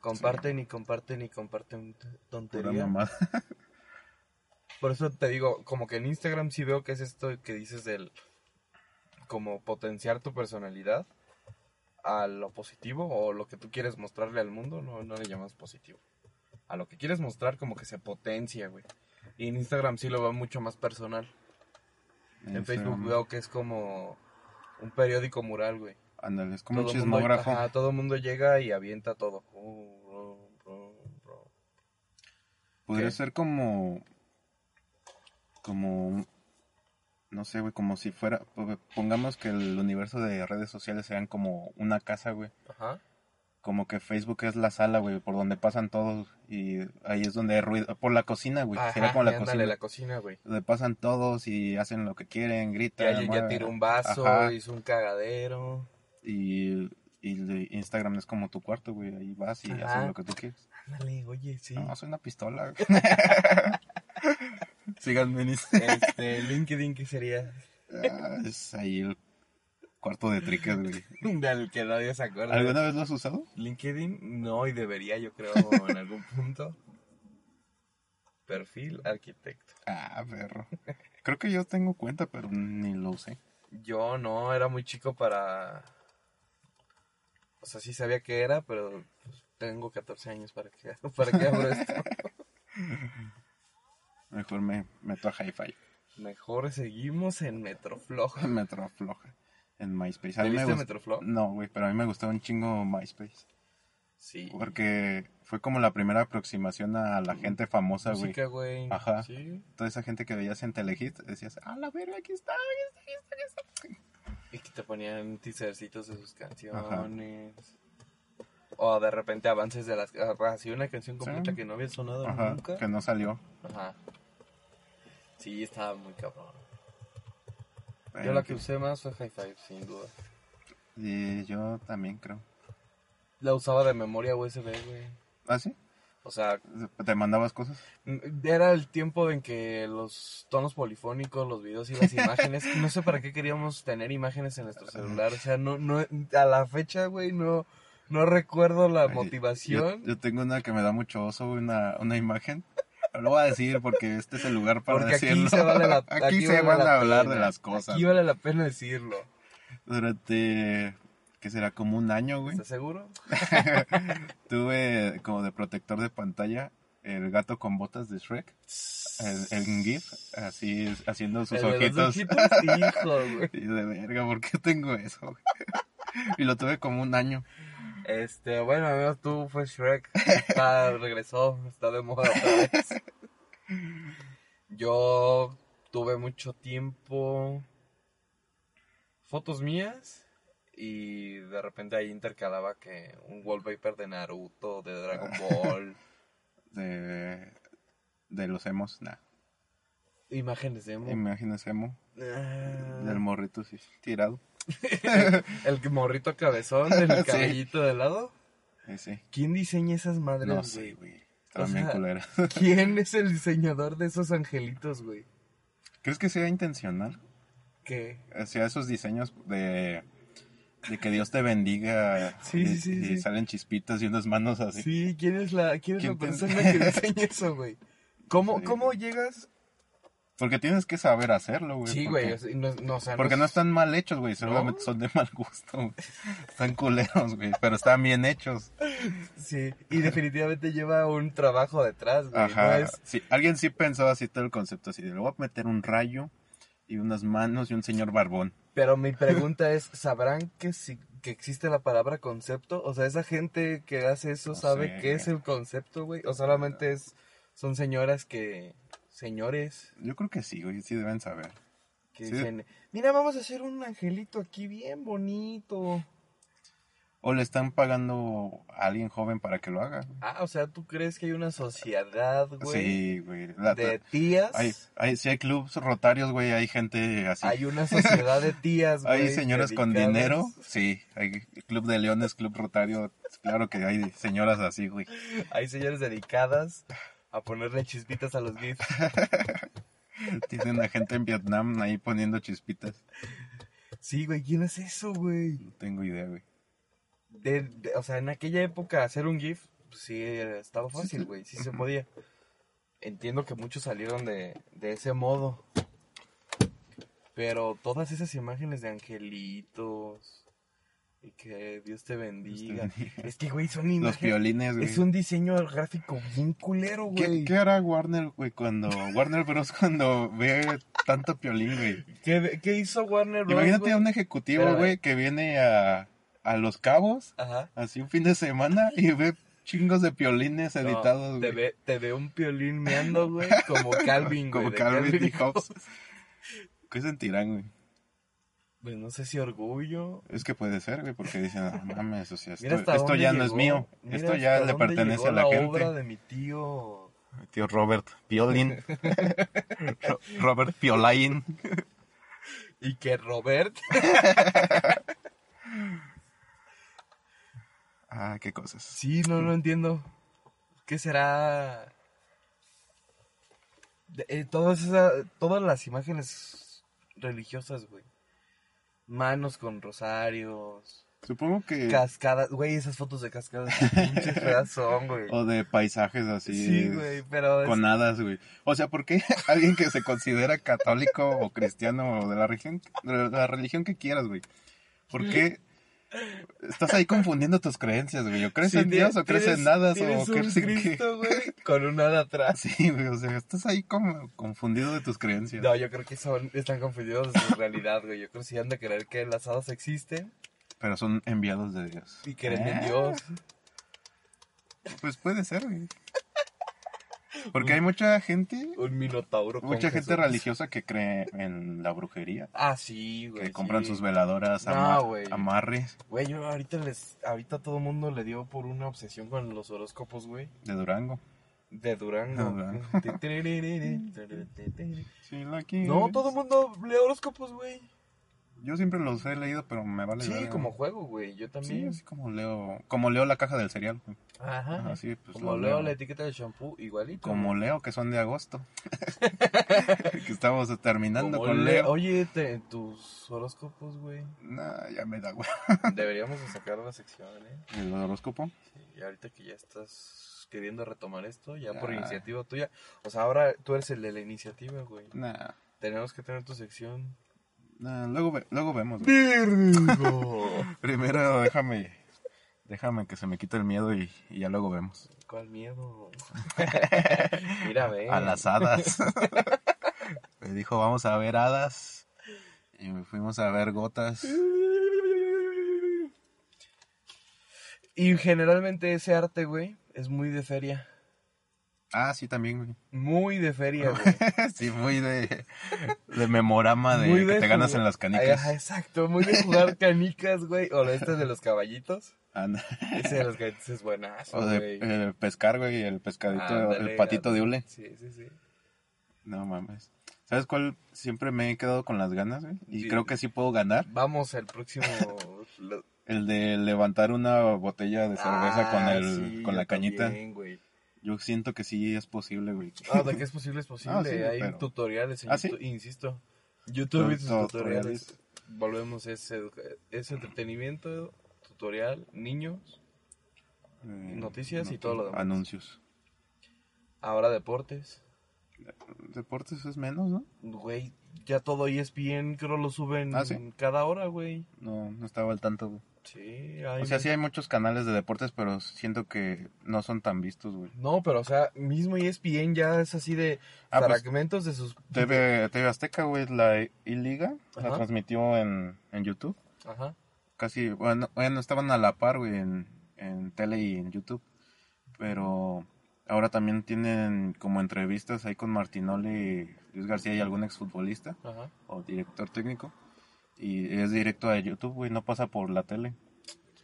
Comparten y comparten y comparten Pura tontería. [LAUGHS] Por eso te digo, como que en Instagram sí veo que es esto que dices del... Como potenciar tu personalidad a lo positivo o lo que tú quieres mostrarle al mundo, no, no le llamas positivo. A lo que quieres mostrar como que se potencia, güey. Y en Instagram sí lo veo mucho más personal. En Facebook veo que es como un periódico mural, güey. Ándale, es como un Todo mundo- chismógrafo. ajá, todo el mundo llega y avienta todo. Uh, ru, ru, ru. Podría ¿Qué? ser como. Como. No sé, güey, como si fuera. Pongamos que el universo de redes sociales sean como una casa, güey. Ajá. Como que Facebook es la sala, güey, por donde pasan todos. Y ahí es donde hay ruido. Por la cocina, güey. Sería Ajá, como la cocina. la cocina, güey. Donde pasan todos y hacen lo que quieren, Y gritan. ya mueven. tiró un vaso, Ajá. hizo un cagadero. Y, y Instagram es como tu cuarto, güey. Ahí vas y Ajá. haces lo que tú quieres. Ándale, oye, sí. No, soy una pistola. [LAUGHS] Síganme en Este, LinkedIn, ¿qué sería? Ah, es ahí el cuarto de triques, güey. Del que nadie se acuerda. ¿Alguna vez lo has usado? LinkedIn, no, y debería, yo creo, en algún punto. Perfil arquitecto. Ah, perro. Creo que yo tengo cuenta, pero ni lo usé. Yo no, era muy chico para... O sea, sí sabía que era, pero pues, tengo 14 años para que, [LAUGHS] para que abro esto. [LAUGHS] Mejor me meto a Hi-Fi. Mejor seguimos en Metroflog. Metro floja. En MySpace. ¿Te A mí me viste Metroflog? No, güey, pero a mí me gustaba un chingo MySpace. Sí. Porque fue como la primera aproximación a la gente famosa, güey. Música, güey. Ajá. Sí. Toda esa gente que veías en Telehit, decías, ah, la verga, aquí está, aquí está, aquí está. Y que te ponían teasercitos de sus canciones. O de repente avances de las... Así una canción completa Sí. que no había sonado Ajá, nunca. que no salió. Ajá. Sí, estaba muy cabrón. Yo la que usé más fue High Five, sin duda. Y yo también creo. La usaba de memoria USB, güey. ¿Ah, sí? O sea, ¿Te mandabas cosas? era el tiempo en que los tonos polifónicos, los videos y las [LAUGHS] imágenes, no sé para qué queríamos tener imágenes en nuestro celular. O sea, no, no, a la fecha, güey, no, no recuerdo la motivación. Yo, yo tengo una que me da mucho oso, una, una imagen. Lo voy a decir porque este es el lugar para Porque aquí decirlo. se vale la [LAUGHS] Aquí aquí se vale van la a hablar pena. de las cosas. Aquí vale la pena decirlo. Durante, ¿qué será? Como un año, güey. ¿Estás seguro? [LAUGHS] [LAUGHS] Tuve como de protector de pantalla el gato con botas de Shrek. El, el GIF, así, haciendo sus ¿El de los ojitos. ojitos? Hijo, güey. Y de verga, ¿por qué tengo eso? güey? y lo tuve como un año. Este, bueno, amigos, tú fue Shrek. [LAUGHS] Está, regresó, está de moda otra vez. [LAUGHS] Yo tuve mucho tiempo fotos mías y de repente ahí intercalaba que un wallpaper de Naruto, de Dragon [LAUGHS] Ball, De, de los emos, nah. imágenes de emo. Imágenes emo. Ah, Del morrito, sí. Tirado. El morrito cabezón, el [LAUGHS] Sí. cabellito de lado. Sí, sí. ¿Quién diseña esas madres, No güey? sé, güey. Estaban O bien sea, culeras. ¿Quién es el [LAUGHS] diseñador de esos angelitos, güey? ¿Crees que sea intencional? ¿Qué? Sea, esos diseños de, de que Dios te bendiga. [LAUGHS] Sí, y, sí, sí, y sí. salen chispitas y unas manos así. Sí, ¿quién es la, quién es la ¿Quién te- persona que diseña eso, güey? ¿Cómo, Sí. ¿Cómo llegas? Porque tienes que saber hacerlo, güey. Sí, porque- güey, sea, no, no, o sea, Porque no es- están mal hechos, güey. Seguramente son de mal gusto. güey. Están culeros, güey. Pero están bien hechos. Sí, y definitivamente lleva un trabajo detrás, güey. Ajá. Es, Sí, alguien sí pensó así todo el concepto. Así de, le voy a meter un rayo y unas manos y un señor barbón. pero mi pregunta es, ¿sabrán que, si, que existe la palabra concepto? O sea, ¿esa gente que hace eso No sabe sé. qué es el concepto, güey? ¿O solamente es, son señoras que, señores, Yo creo que sí, güey. Sí deben saber. que Sí. dicen, mira, vamos a hacer un angelito aquí bien bonito? O le están pagando a alguien joven para que lo haga. Ah, o sea, ¿tú crees que hay una sociedad, güey? Sí, güey. La- de tías. Hay, hay, sí hay clubs rotarios, güey. Hay gente así. Hay una sociedad de tías, [LAUGHS] güey. Hay señoras con dinero, sí. Hay club de leones, club rotario. Claro que hay señoras así, güey. Hay señoras dedicadas a ponerle chispitas a los GIFs. Tienen a gente en Vietnam ahí poniendo chispitas. Sí, güey, ¿quién hace eso, güey? No tengo idea, güey. De- de- o sea, en aquella época hacer un GIF, pues sí, era- estaba fácil, güey, sí se podía. Entiendo que muchos salieron de, de ese modo. Pero todas esas imágenes de angelitos y que Dios te bendiga. bendiga. Es que, güey, son Los imágenes. violines, güey. Es un diseño gráfico bien culero, ¿Qué, güey. qué hará Warner, güey, cuando... Warner Bros. [LAUGHS] cuando ve tanto piolín, güey? ¿Qué, qué hizo Warner Bros? Imagínate güey? a un ejecutivo, güey, que viene a, a Los Cabos, Ajá. así un fin de semana, y ve chingos de piolines No, editados, te, güey. ve, te ve un piolín meando, güey, como [LAUGHS] Calvin, güey. Como Calvin y y Hobbes. ¿Qué sentirán, güey? Pues no sé si orgullo. Es que puede ser, güey, porque dicen, no mames, o sea, [LAUGHS] esto, esto ya no es mío. Esto ya le pertenece a la, gente. obra de mi tío. Tío Robert Piolín. [LAUGHS] Ro- Robert Piolain. Y que Robert. [LAUGHS] Ah, qué cosas. Sí, no lo entiendo. ¿Qué será? De- eh, todas, esa- todas las imágenes religiosas, güey. Manos con rosarios. Supongo que... Cascadas, güey, esas fotos de cascadas, pinches feas son, güey. [LAUGHS] O de paisajes así. Sí, güey, pero es- Con hadas, güey. O sea, ¿por qué [LAUGHS] alguien que se considera católico o cristiano o de la religión, de la religión que quieras, güey? ¿Por qué estás ahí confundiendo tus creencias, güey? ¿O crees Sí, en Dios o crees en tienes o crees en qué? Cristo, güey, [LAUGHS] con un hada atrás. Sí, güey, o sea, estás ahí como confundido de tus creencias. No, yo creo que son, están confundidos de su realidad, güey. Yo creo que sí han de creer que las hadas existen Pero son enviados de Dios. y creen en Ah, Dios. Pues puede ser, güey. Porque hay mucha gente, Un minotauro con mucha gente religiosa que cree en la brujería. Ah, sí, güey. Que compran sus veladoras, No, ama- güey. amarres Güey, yo ahorita les, ahorita todo el mundo le dio por una obsesión con los horóscopos, güey. de Durango. De Durango. Durango. Sí, la quiero. no, todo el mundo lee horóscopos, güey. Yo siempre los he leído, pero me vale Sí, verga. como juego, güey. Yo Sí, también. así como leo, como leo la caja del cereal. güey. Ajá. Así, pues, como leo leo. la etiqueta del shampoo, igualito. Como güey. leo, que son de agosto. [LAUGHS] [LAUGHS] que estamos terminando Como con le- Leo. Oye, te- tus horóscopos, güey. Nah, ya me da güey. [LAUGHS] Deberíamos de sacar la sección, ¿eh? El horóscopo. Sí, y ahorita que ya estás queriendo retomar esto, ya por Ah. iniciativa tuya. O sea, ahora tú eres el de la iniciativa, güey. Nah, Tenemos que tener tu sección. Nah, luego, ve- luego vemos. [LAUGHS] Primero déjame, déjame que se me quite el miedo y, y ya luego vemos. ¿Cuál miedo? [LAUGHS] Mira, ve. A las hadas. [LAUGHS] me dijo, vamos a ver hadas. Y me fuimos a ver gotas. Y generalmente ese arte, güey, es muy de feria. Ah, sí, también, güey. Muy de feria, [LAUGHS] güey. Sí, muy de, de memorama de Muy que de te ganas en las Ay, canicas. ajá, exacto, muy de jugar [LAUGHS] canicas, güey. O este de los caballitos. Anda. Ese de los caballitos es buenazo, O güey. de eh, pescar, güey, el pescadito, Ándale, el patito de hule. Sí, sí, sí. No mames. ¿Sabes cuál? Siempre me he quedado con las ganas, güey. Y Sí. creo que sí puedo ganar. Vamos al próximo. [LAUGHS] El de levantar una botella de cerveza con Ah, el sí, con la cañita. también, güey. Yo siento que sí es posible, güey. Ah, de [LAUGHS] que es posible, es posible. Ah, sí, Hay pero- tutoriales en ¿Ah, sí? YouTube, insisto. YouTube y sus Tu- tutoriales. Volvemos, es, es entretenimiento, tutorial, niños, Eh, Noticias y todo lo demás. Anuncios. ahora deportes. Deportes es menos, ¿no? Güey, ya todo ESPN creo lo suben Ah, ¿sí? cada hora, güey. No, no estaba al tanto, güey. Sí, hay O sea, sí hay muchos canales de deportes, pero siento que no son tan vistos, güey. No, pero o sea, mismo ESPN ya es así de Ah, pues, fragmentos de sus... TV, TV Azteca, güey, la I-Liga, la transmitió en, en YouTube. Ajá. Casi, bueno, bueno, estaban a la par, güey, en, en tele y en YouTube. Pero ahora también tienen como entrevistas ahí con Martinoli, Luis García y algún exfutbolista Ajá. o director técnico. Y es directo a YouTube, güey, no pasa por la tele.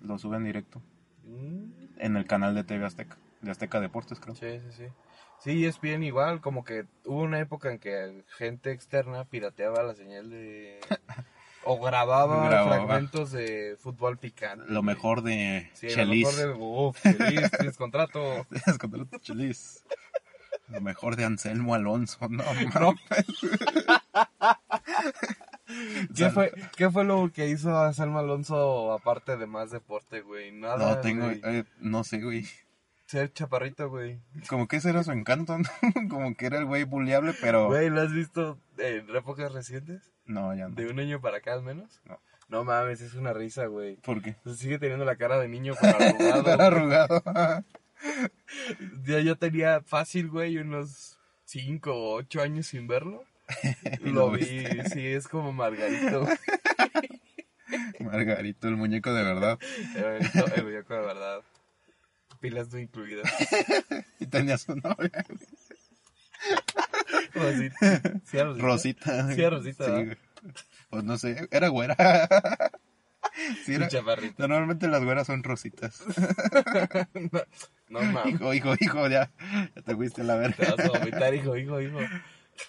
Lo suben directo Mm, en el canal de TV Azteca, de Azteca Deportes, creo. Sí, sí, sí. Sí, E ESPN igual, como que hubo una época en que gente externa pirateaba la señal de... [LAUGHS] o grababa, Grababa. fragmentos de fútbol picante. Lo mejor de Sí, lo Chelis. mejor de... Uf, Chelis, [LAUGHS] tienes contrato. Es contra los Chelis. Lo mejor de Anselmo Alonso, no [LAUGHS] mames. ¿Qué fue, ¿Qué fue lo que hizo a Salma Alonso aparte de más deporte, güey? Nada, No tengo, eh, no sé, güey. Ser chaparrito, güey. Como que ese era su encanto, ¿no? [LAUGHS] Como que era el güey buleable, pero... Güey, ¿lo has visto en épocas recientes? No, ya no. ¿De un año para acá al menos? No. No mames, es una risa, güey. ¿Por qué? Se sigue teniendo la cara de niño arrugado. [LAUGHS] Arrugado. ya yo tenía fácil, güey, unos 5 o 8 años sin verlo. [LAUGHS] Lo Lo vi, sí, es como Margarito. [LAUGHS] Margarito, el muñeco de verdad. El el muñeco de verdad. Pilas no incluidas. [LAUGHS] Y tenía su novia. Rosita. ¿Sí Rosita? Rosita. Sí, Rosita, Sí. Pues no sé, era güera. Sí, era... Normalmente las güeras son rositas. no, no mames. Hijo, hijo, hijo, ya. Ya te fuiste a la Te verga. vas a vomitar, hijo, hijo, hijo.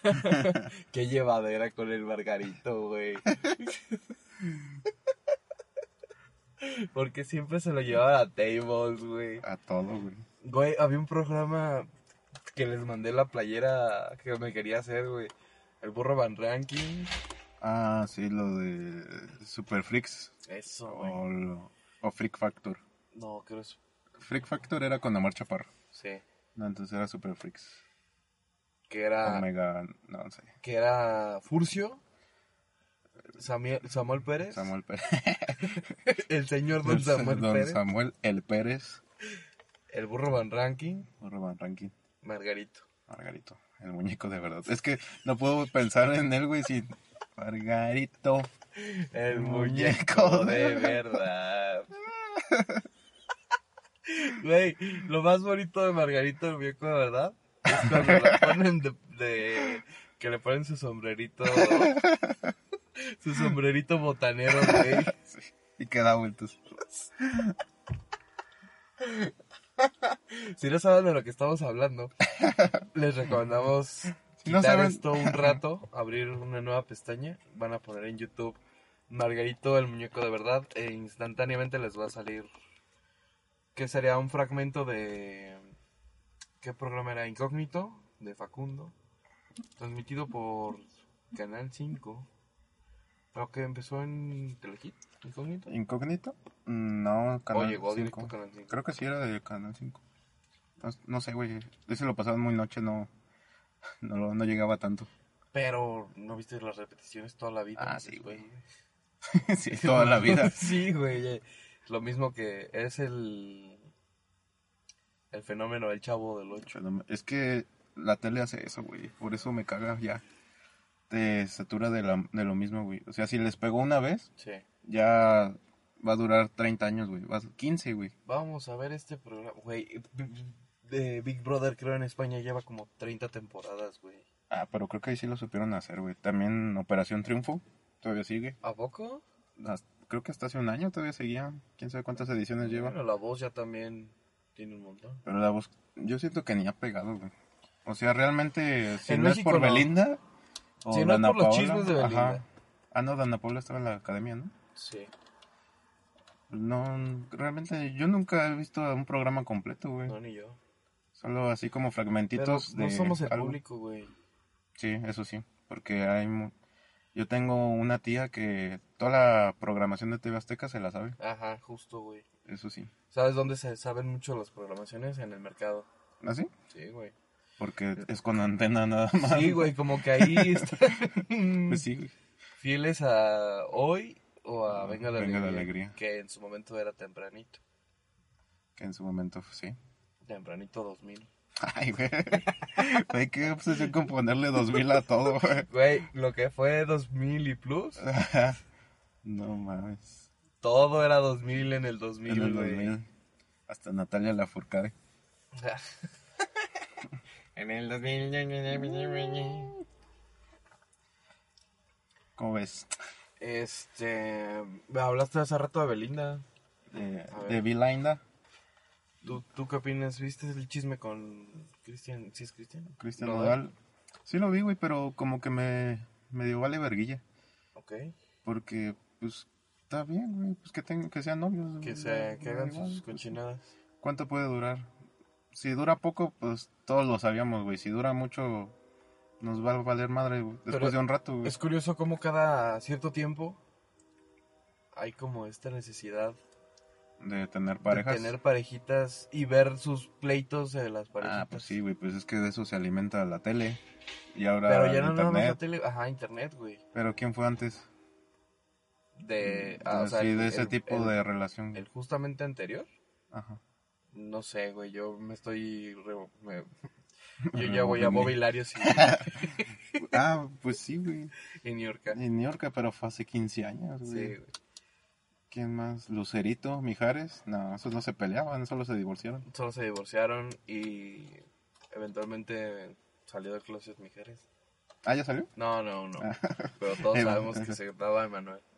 [LAUGHS] Qué llevadera con el Margarito, güey. [LAUGHS] Porque siempre se lo llevaba a tables, güey. A todo, güey. Güey, había un programa que les mandé la playera que me quería hacer, güey. El burro Van Ranking. Ah, sí, lo de Super Freaks. Eso, güey. O, lo- o Freak Factor. No, creo es... Freak Factor era con Omar Chaparro. Sí. No, entonces era Super Freaks. Que era... Omega, no, no sé. Que era Furcio. Samuel, Samuel Pérez. Samuel Pérez. [LAUGHS] El señor Don Samuel Don Pérez. Samuel El Pérez. El burro Van Ranking. Roban Ranking. Margarito. Margarito. El muñeco de verdad. Es que no puedo pensar en él, güey, sin Margarito. El muñeco de verdad. Güey, lo más bonito de Margarito, el muñeco de verdad, es cuando le ponen de, de- que le ponen su sombrerito, su sombrerito botanero, güey. Sí, Y queda vueltos. Si no saben de lo que estamos hablando, les recomendamos Si no quitar saben- esto un rato, abrir una nueva pestaña, van a poner en YouTube Margarito, el muñeco de verdad, e instantáneamente les va a salir. Que sería un fragmento de. ¿Qué programa era? Incógnito, de Facundo. Transmitido por Canal 5. Pero que empezó en Telehit, Incógnito. ¿Incógnito? No, Canal O llegó 5. directo a Canal 5. Creo que sí era de Canal 5. No, no sé, güey. Ese lo pasaban muy noche, no, no, lo- no llegaba tanto. Pero no viste las repeticiones toda la vida. Ah, sí, güey. [LAUGHS] sí, toda la [LAUGHS] vida. sí, güey. eh, Lo mismo que es el. El fenómeno del chavo del 8. Pero Es que la tele hace eso, güey. Por eso me caga ya. Te satura de, la- de lo mismo, güey. O sea, si les pegó una vez, Sí. ya va a durar 30 años, güey. Va a- 15, güey. Vamos a ver este programa. Güey, de Big Brother, creo en España lleva como 30 temporadas, güey. Ah, pero creo que ahí sí lo supieron hacer, güey. También Operación Triunfo, todavía sigue. ¿A poco? Hasta- creo que hasta hace un año todavía seguía. Quién sabe cuántas ediciones lleva. Bueno, la voz ya también tiene un montón. Pero la voz, yo siento que ni ha pegado, güey. O sea, realmente, si En no México es por no. Belinda. O Si no es por los chismes de Belinda. Ah, no, Dana Paula estaba en la academia, ¿no? Sí. No, realmente yo nunca he visto un programa completo, güey. No, ni yo. Solo así como Pero fragmentitos no de somos el algo. público, güey. Sí, eso sí, porque hay mu- yo tengo una tía que toda la programación de TV Azteca se la sabe, Ajá, justo, güey. eso sí. ¿Sabes dónde se saben mucho las programaciones? En el mercado. ¿Así? Sí, güey. Porque es con antena nada más. Sí, güey, como que ahí [LAUGHS] están Pues sí, güey. fieles a hoy o a Venga la Venga la Alegría, Alegría. Que en su momento era tempranito. Que en su momento, sí. Tempranito 2000. Ay, güey. [LAUGHS] Güey, qué obsesión con ponerle 2000 a todo, güey. Güey, lo que fue 2000 y plus, No mames. Todo era 2000 en el 2000, En el güey. 2000. Hasta Natalia Lafourcade. [LAUGHS] en el 2000. ¿Cómo ves? Este. Hablaste hace rato de Belinda. De, de Belinda, ¿Tú, ¿Tú qué opinas? ¿Viste el chisme con Cristian? ¿Sí es Cristian? Cristian Nodal. Nodal. Sí lo vi, güey, pero como que me, me dio vale verguilla. Ok. Porque, pues, está bien, güey, pues que, tengan, que sean novios. Que, güey, se, da- que hagan igual, sus pues, cochinadas. ¿Cuánto puede durar? Si dura poco, pues todos lo sabíamos, güey. Si dura mucho, nos va a valer madre, güey. Después Pero de un rato, güey. Es curioso cómo cada cierto tiempo hay como esta necesidad De tener parejas. de tener parejitas y ver sus pleitos de las parejitas. Ah, pues sí, güey, pues es que de eso se alimenta la tele. Y ahora Pero ya no nada más la internet. tele, ajá, internet, güey. Pero ¿quién fue antes? De, ah, o sea, el- de ese el- tipo el- de relación. El justamente anterior, Ajá. no sé, güey, yo me estoy... re- me- [LAUGHS] yo ya voy a. Mobiliarios y, [LAUGHS] Ah, pues sí, güey. y New York. En New York, pero fue hace 15 años, Sí, güey. ¿Quién más? Lucerito, Mijares. No, esos no se peleaban, solo se divorciaron. Solo se divorciaron y eventualmente salió del closet Mijares. Ah, ¿ya salió? No, no, no. Pero todos [LAUGHS] sabemos que se daba Emanuel. Güey,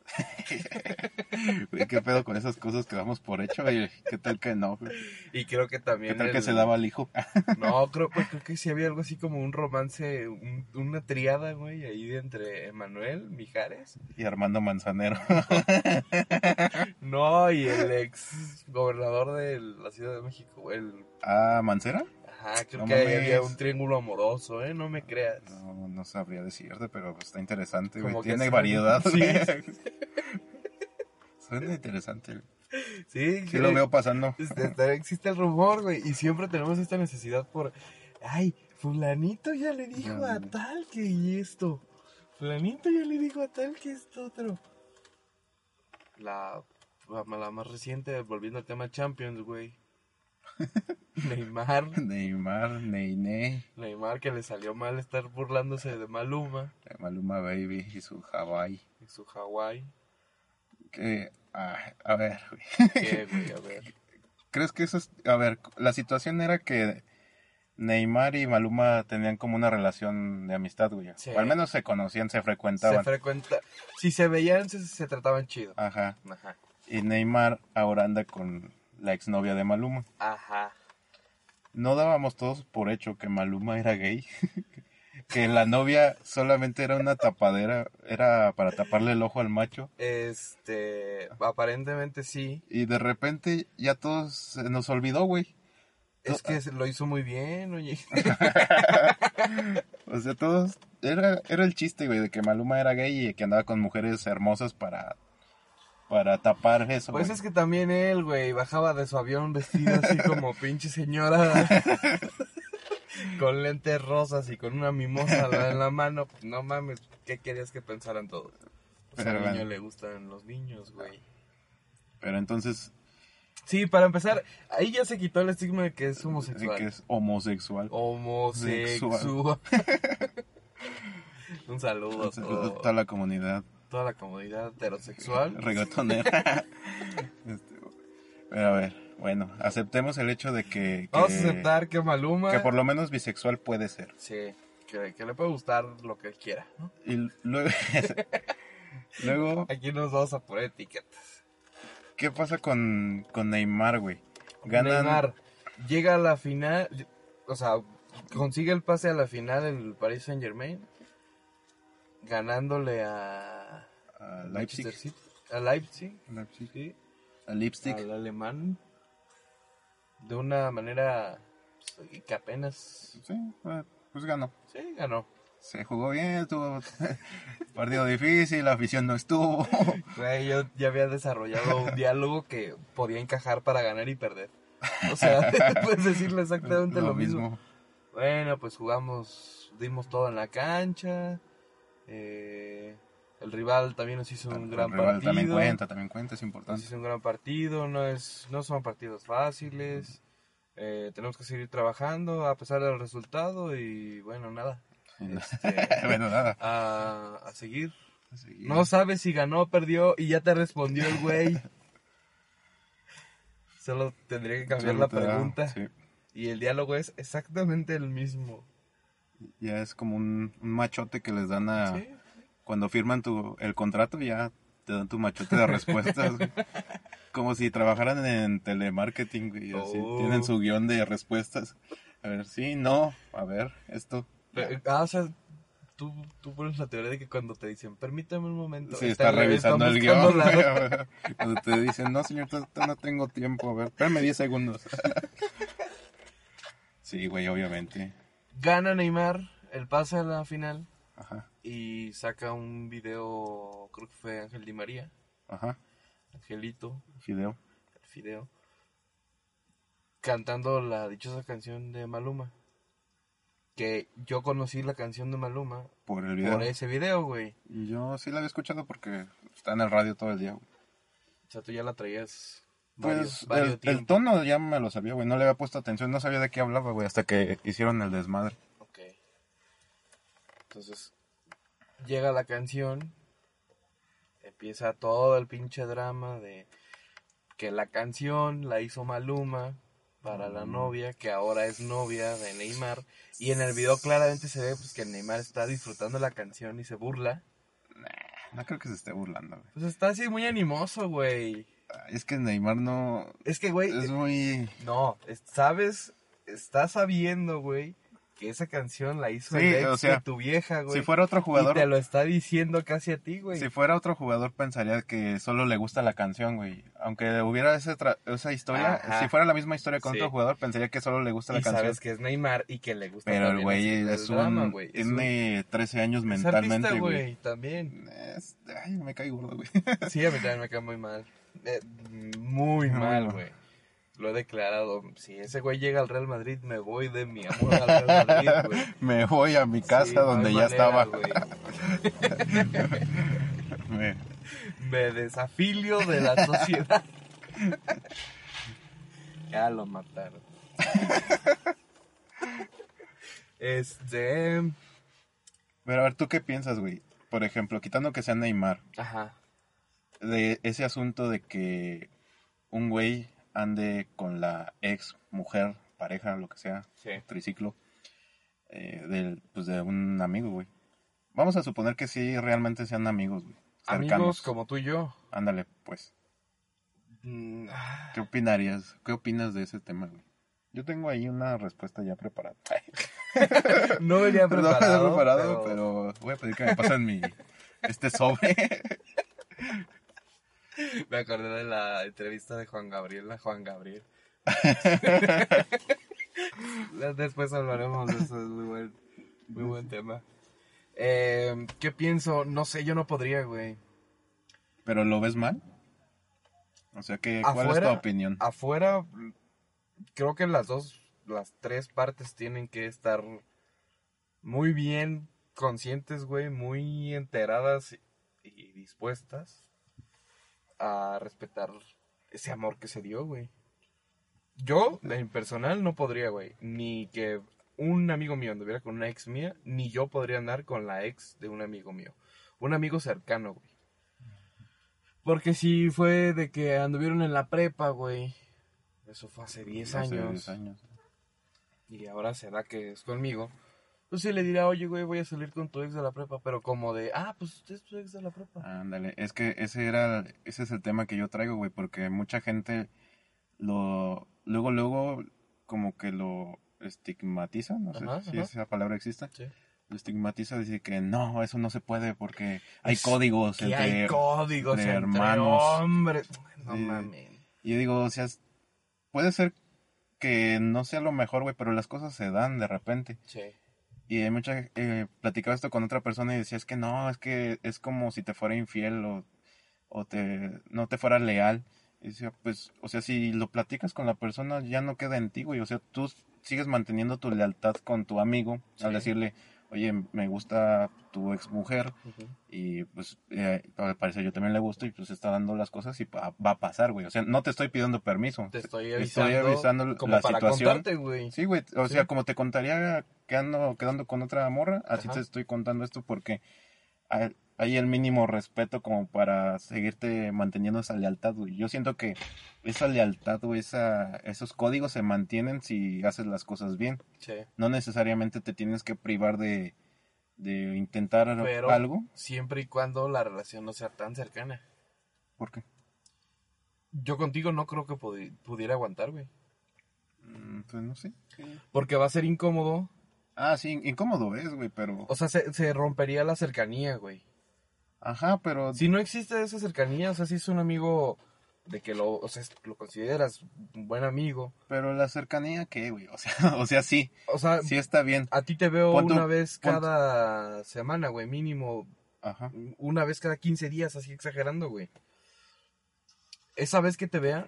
¿Qué pedo con esas cosas que damos por hecho? güey? ¿Qué tal que no? güey? Y creo que ¿Qué también. tal que el- se daba al hijo? No, creo, pues, creo que sí había algo así como un romance, un- una triada, güey, ahí de entre Emanuel, Mijares. y Armando Manzanero. No, y el ex gobernador de la Ciudad de México, el. ah, ¿Mancera? Ajá, creo No que ahí había un triángulo amoroso, ¿eh? No me creas. No, no sabría decirte, pero está interesante, güey. Tiene variedad. Sí. [LAUGHS] Suena interesante. güey. Sí, Sí lo veo pasando. Este, existe el rumor, güey, y siempre tenemos esta necesidad por, ay, fulanito ya le dijo a tal que esto, fulanito ya le dijo a tal que esto otro. La, la, la más reciente, volviendo al tema Champions, güey. [LAUGHS] Neymar, Neymar, Neyne, Neymar que le salió mal estar burlándose de Maluma Maluma Baby y su Hawaii. y su Hawái. Que, ah, a ver, güey. ¿Qué, güey? A ver. [LAUGHS] ¿Crees que eso es.? A ver, la situación era que Neymar y Maluma tenían como una relación de amistad, güey. Sí. O al menos se conocían, se Se frecuentaban. frecuenta, si se veían, se, se trataban chido. Ajá. Ajá. Y Neymar ahora anda con la exnovia de Maluma. Ajá. No dábamos todos por hecho que Maluma era gay. [LAUGHS] que la novia solamente era una tapadera, era para taparle el ojo al macho. Este, aparentemente sí. Y de repente ya todos se nos olvidó, güey. Es que lo hizo muy bien, oye. [LAUGHS] O sea, todos, era, era el chiste, güey, de que Maluma era gay y que andaba con mujeres hermosas para, para tapar eso, Pues güey. es que también él, güey, bajaba de su avión vestido así [LAUGHS] como pinche señora. con lentes rosas y con una mimosa en la mano. Pues no mames, ¿qué querías que pensaran todos? Pues Pero al bueno. niño le gustan los niños, güey. Pero entonces, Sí, para empezar, ahí ya se quitó el estigma de que es homosexual. que es homosexual. Homosexual. [LAUGHS] Un saludo a Entonces, todo- toda la comunidad toda la comunidad heterosexual. [LAUGHS] reggaetonera. [LAUGHS] Este, pero a ver, bueno, aceptemos el hecho de que, que, Vamos a aceptar que Maluma... que por lo menos bisexual puede ser. Sí, que, que le puede gustar lo que él quiera, ¿no? Y luego, [LAUGHS] luego Aquí nos vamos a poner etiquetas. ¿qué pasa con, con Neymar, güey? Ganan Neymar llega a la final, o sea, consigue el pase a la final el Paris Saint Germain, ganándole a a Leipzig, City, a Leipzig, Leipzig, sí, a Lipstick. al alemán, de una manera pues, que apenas, Sí, eh, pues ganó. sí, ganó. Se jugó bien, tuvo [LAUGHS] partido difícil, la afición no estuvo. [LAUGHS] Güey, yo ya había desarrollado un diálogo que podía encajar para ganar y perder. O sea, [LAUGHS] puedes decirle exactamente lo, mismo. Bueno, pues jugamos, dimos todo en la cancha. eh, el rival también nos hizo un El gran rival partido. También cuenta, también cuenta, es Nos importante. hizo un gran partido, no es, no son partidos fáciles. eh, tenemos que seguir trabajando a pesar del resultado y bueno, nada. Este, [LAUGHS] bueno, nada. a, a seguir. No sabes si ganó o perdió y ya te respondió el güey. [LAUGHS] Solo tendría que cambiar Solo la da- pregunta. sí. Y el diálogo es exactamente el mismo. Ya es como un, un machote que les dan a... Sí. Cuando firman tu, el contrato ya te dan tu machote de respuestas. [LAUGHS] como si trabajaran en telemarketing y así. Oh. Tienen su guion de respuestas. A ver, sí, no, a ver, esto. Pero, ah, o sea, tú, tú pones la teoría de que cuando te dicen, permítame un momento. Sí, está revisando el guion. la-. [LAUGHS] Cuando te dicen, no, señor, no tengo tiempo. A ver, espérame 10 segundos. [LAUGHS] Sí, güey, obviamente. Gana Neymar el pase a la final Ajá, y saca un video, creo que fue Ángel Di María, ajá. Angelito, Fideo. el Fideo, cantando la dichosa canción de Maluma. Que yo conocí la canción de Maluma Por el video. por ese video, güey. Y Yo sí la había escuchado porque está en el radio todo el día. güey. O sea, tú ya la traías Pues varios, varios el, el tono ya me lo sabía, güey. No le había puesto atención, no sabía de qué hablaba, güey, hasta que hicieron el desmadre. Ok. Entonces, llega la canción, empieza todo el pinche drama de que la canción la hizo Maluma para la novia, que ahora es novia de Neymar, y en el video claramente se ve pues que Neymar está disfrutando la canción y se burla. No creo que se esté burlando, güey. Pues está así muy animoso, güey. Es que Neymar no... Es que, güey, Es muy... no, es- sabes, estás sabiendo, güey, que esa canción la hizo Sí, el ex o sea, de tu vieja, güey. Si fuera otro Y jugador... te lo está diciendo casi a ti, güey. Si fuera otro jugador pensaría que solo le gusta la canción, güey. Aunque hubiera ese tra- esa historia, Ajá. si fuera la misma historia con Sí. otro jugador pensaría que solo le gusta la y canción. sabes que es Neymar y que le gusta Pero el güey es drama, un... güey. Es un- Tiene 13 años mentalmente, artista, güey. güey, también. Es- Ay, me cae gordo, güey. Sí, a mí también me cae muy mal. Eh, muy [LAUGHS] Muy mal, mal. güey. Lo he declarado. Si ese güey llega al Real Madrid, me voy de mi amor al Real Madrid, [LAUGHS] güey. Me voy a mi casa Sí, no hay donde ya manera, estaba. [LAUGHS] Me- Me desafilio de la sociedad. [LAUGHS] ya lo mataron. Este. Pero a ver, ¿tú qué piensas, güey? Por ejemplo, quitando que sea Neymar, Ajá. de ese asunto de que un güey ande con la ex mujer, pareja, lo que sea, Sí. triciclo, eh, del, pues de un amigo, güey. Vamos a suponer que sí realmente sean amigos, güey. Amigos como tú y yo. Ándale, pues. Mm, ah, ¿Qué opinarías? ¿Qué opinas de ese tema, güey? Yo tengo ahí una respuesta ya preparada. [LAUGHS] No venía [LAUGHS] No preparado. venía preparado, pero... pero... voy a pedir que me pasen mi este sobre. [LAUGHS] Me acordé de la entrevista de Juan Gabriel a Juan Gabriel. [LAUGHS] Después hablaremos de eso, es muy buen, muy buen tema. Eh, ¿Qué pienso? No sé, yo no podría, güey. ¿Pero lo ves mal? O sea, que, ¿cuál es tu Afuera- opinión? Afuera, creo que las dos, las tres partes tienen que estar muy bien conscientes, güey, muy enteradas y dispuestas a respetar ese amor que se dio, güey. Yo, en personal, no podría, güey. Ni que un amigo mío anduviera con una ex mía, ni yo podría andar con la ex de un amigo mío. Un amigo cercano, güey. Porque si fue de que anduvieron en la prepa, güey. Eso fue hace 10 Hace años. 10 años. Y ahora se da que es conmigo. Pues sí le dirá, oye, güey, voy a salir con tu ex de la prepa. Pero como de, ah, pues usted es tu ex de la prepa. Ándale, es que ese era, ese es el tema que yo traigo, güey, porque mucha gente lo, luego, luego, como que lo estigmatiza, no sé Ajá, si ajá. esa palabra existe, Sí. lo estigmatiza, dice que no, eso no se puede porque hay Es códigos entre... hay códigos de entre hermanos. hombres. No mames. Y yo digo, o sea, puede ser que no sea lo mejor, güey, pero las cosas se dan de repente. Sí. Y hay mucha, eh, platicaba esto con otra persona y decía, es que no, es que es como si te fuera infiel o, o te, no te fuera leal. Y decía, pues, o sea, si lo platicas con la persona, ya no queda en ti, güey. O sea, tú sigues manteniendo tu lealtad con tu amigo al decirle, oye, me gusta tu ex mujer y pues eh, al parecer yo también le gusto y pues está dando las cosas y pa- va a pasar, güey. O sea, no te estoy pidiendo permiso. Te estoy avisando, estoy avisando como la para situación. contarte, güey. Sí, güey, o Sí. sea, como te contaría que ando quedando con otra morra, así Ajá. te estoy contando esto porque hay, el mínimo respeto como para seguirte manteniendo esa lealtad, güey. Yo siento que esa lealtad, güey, esa, esos códigos se mantienen si haces las cosas bien. Sí. No necesariamente te tienes que privar de, de intentar Pero algo. siempre y cuando la relación no sea tan cercana. ¿Por qué? Yo contigo no creo que pudi- pudiera aguantar, güey. Mm, Pues no sé. Porque va a ser incómodo. Ah, sí, incómodo es, güey, pero... O sea, se, se rompería la cercanía, güey. Ajá, pero... Si no existe esa cercanía, o sea, si es un amigo de que lo, o sea, lo consideras un buen amigo. Pero la cercanía, ¿qué, güey? O sea, [LAUGHS] o sea, sí, O sea, sí está bien. a ti te veo una vez cada semana, güey, mínimo Ajá. una vez cada 15 días, así exagerando, güey. Esa vez que te vea,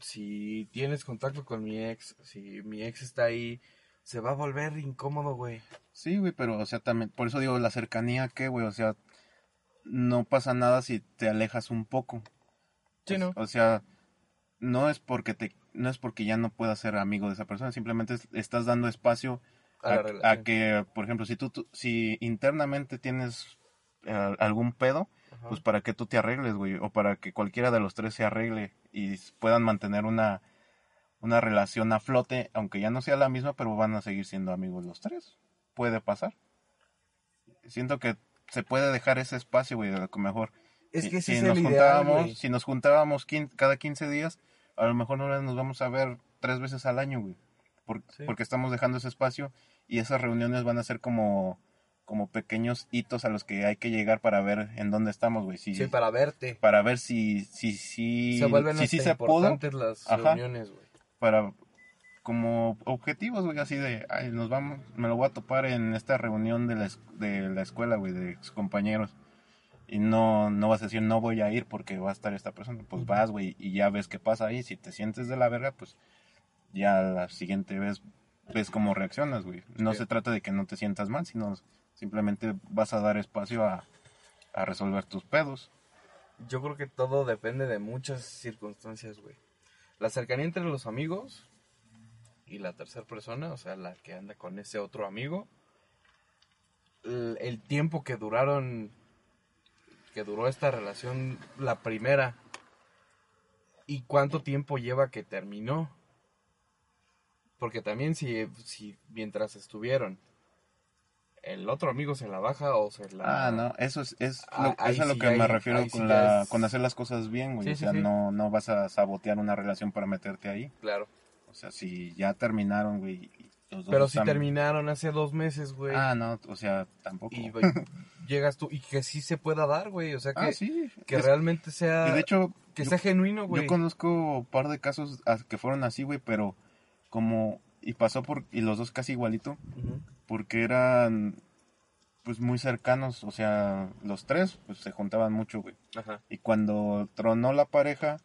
si tienes contacto con mi ex, si mi ex está ahí, se va a volver incómodo, güey. Sí, güey, pero, o sea, también, por eso digo, la cercanía, ¿qué, güey? O sea, no pasa nada si te alejas un poco. Sí, O- ¿no? O sea, no es porque te, no es porque ya no puedas ser amigo de esa persona, simplemente es- estás dando espacio A que, por ejemplo, si tú, tú- si internamente tienes eh, algún pedo, Ajá. pues para que tú te arregles, güey, o para que cualquiera de los tres se arregle y puedan mantener una, una relación a flote, aunque ya no sea la misma, pero van a seguir siendo amigos los tres. Puede pasar. Siento que se puede dejar ese espacio, güey, a lo mejor. es si- que si es nos el juntábamos, si nos juntábamos quin- cada 15 días, a lo mejor no nos vamos a ver tres veces al año, güey. Por- Sí. Porque estamos dejando ese espacio y esas reuniones van a ser como, como pequeños hitos a los que hay que llegar para ver en dónde estamos, güey. Si, Sí, para verte. para ver si si si se vuelven si, hasta se pudo las Ajá. reuniones, güey. para como objetivos güey así de ay, nos vamos me lo voy a topar en esta reunión de la, de la escuela güey de ex compañeros. Y no no vas a decir no voy a ir porque va a estar esta persona pues vas güey y ya ves qué pasa ahí. Si te sientes de la verga pues ya la siguiente vez ves cómo reaccionas güey. No Sí. se trata de que no te sientas mal sino simplemente vas a dar espacio a a resolver tus pedos. Yo creo que todo depende de muchas circunstancias, güey. La cercanía entre los amigos y la tercera persona, o sea, la que anda con ese otro amigo. El, el tiempo que duraron, que duró esta relación, la primera. Y cuánto tiempo lleva que terminó. Porque también si, si mientras estuvieron, el otro amigo se la baja o se la... Ah, no, eso es, es Ah, lo, ahí es a lo que me refiero sí con, la, es- con hacer las cosas bien, güey. Sí, o sea. No, no vas a sabotear una relación para meterte ahí. Claro. O sea, si ya terminaron, güey. y los dos Pero si están- terminaron hace dos meses, güey. Ah, no, o sea, tampoco. y güey, llegas tú y que sí se pueda dar, güey. O sea, que, ah, sí. que Es- realmente sea. y de hecho, que yo- sea genuino, güey. Yo conozco un par de casos que fueron así, güey, pero como... Y pasó por... Y los dos casi igualito, porque eran pues muy cercanos, o sea, los tres pues se juntaban mucho, güey. Ajá. Y cuando tronó la pareja,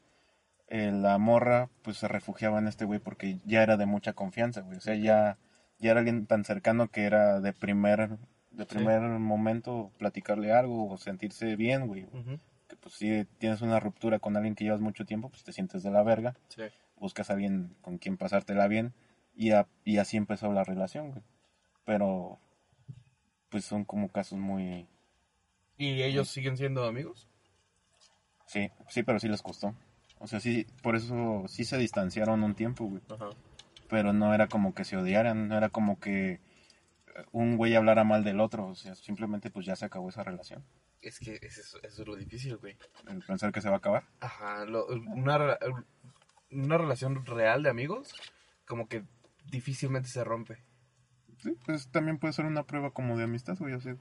eh, la morra pues se refugiaba en este güey porque ya era de mucha confianza, güey. O sea, ya, ya era alguien tan cercano que era de primer, de primer momento platicarle algo o sentirse bien, güey. Que pues si tienes una ruptura con alguien que llevas mucho tiempo, pues te sientes de la verga. Sí. Buscas a alguien con quien pasártela bien y, a- y así empezó la relación, güey. Pero pues son como casos muy... ¿Y ellos siguen siendo amigos? Sí, sí, pero sí les costó. O sea, sí, por eso sí se distanciaron un tiempo, güey. Ajá. Pero no era como que se odiaran, no era como que un güey hablara mal del otro. O sea, simplemente pues ya se acabó esa relación. Es que eso, eso es lo difícil, güey. El pensar que se va a acabar. Ajá. lo- una, una relación real de amigos, como que difícilmente se rompe. Sí, pues también puede ser una prueba como de amistad, güey. O sea,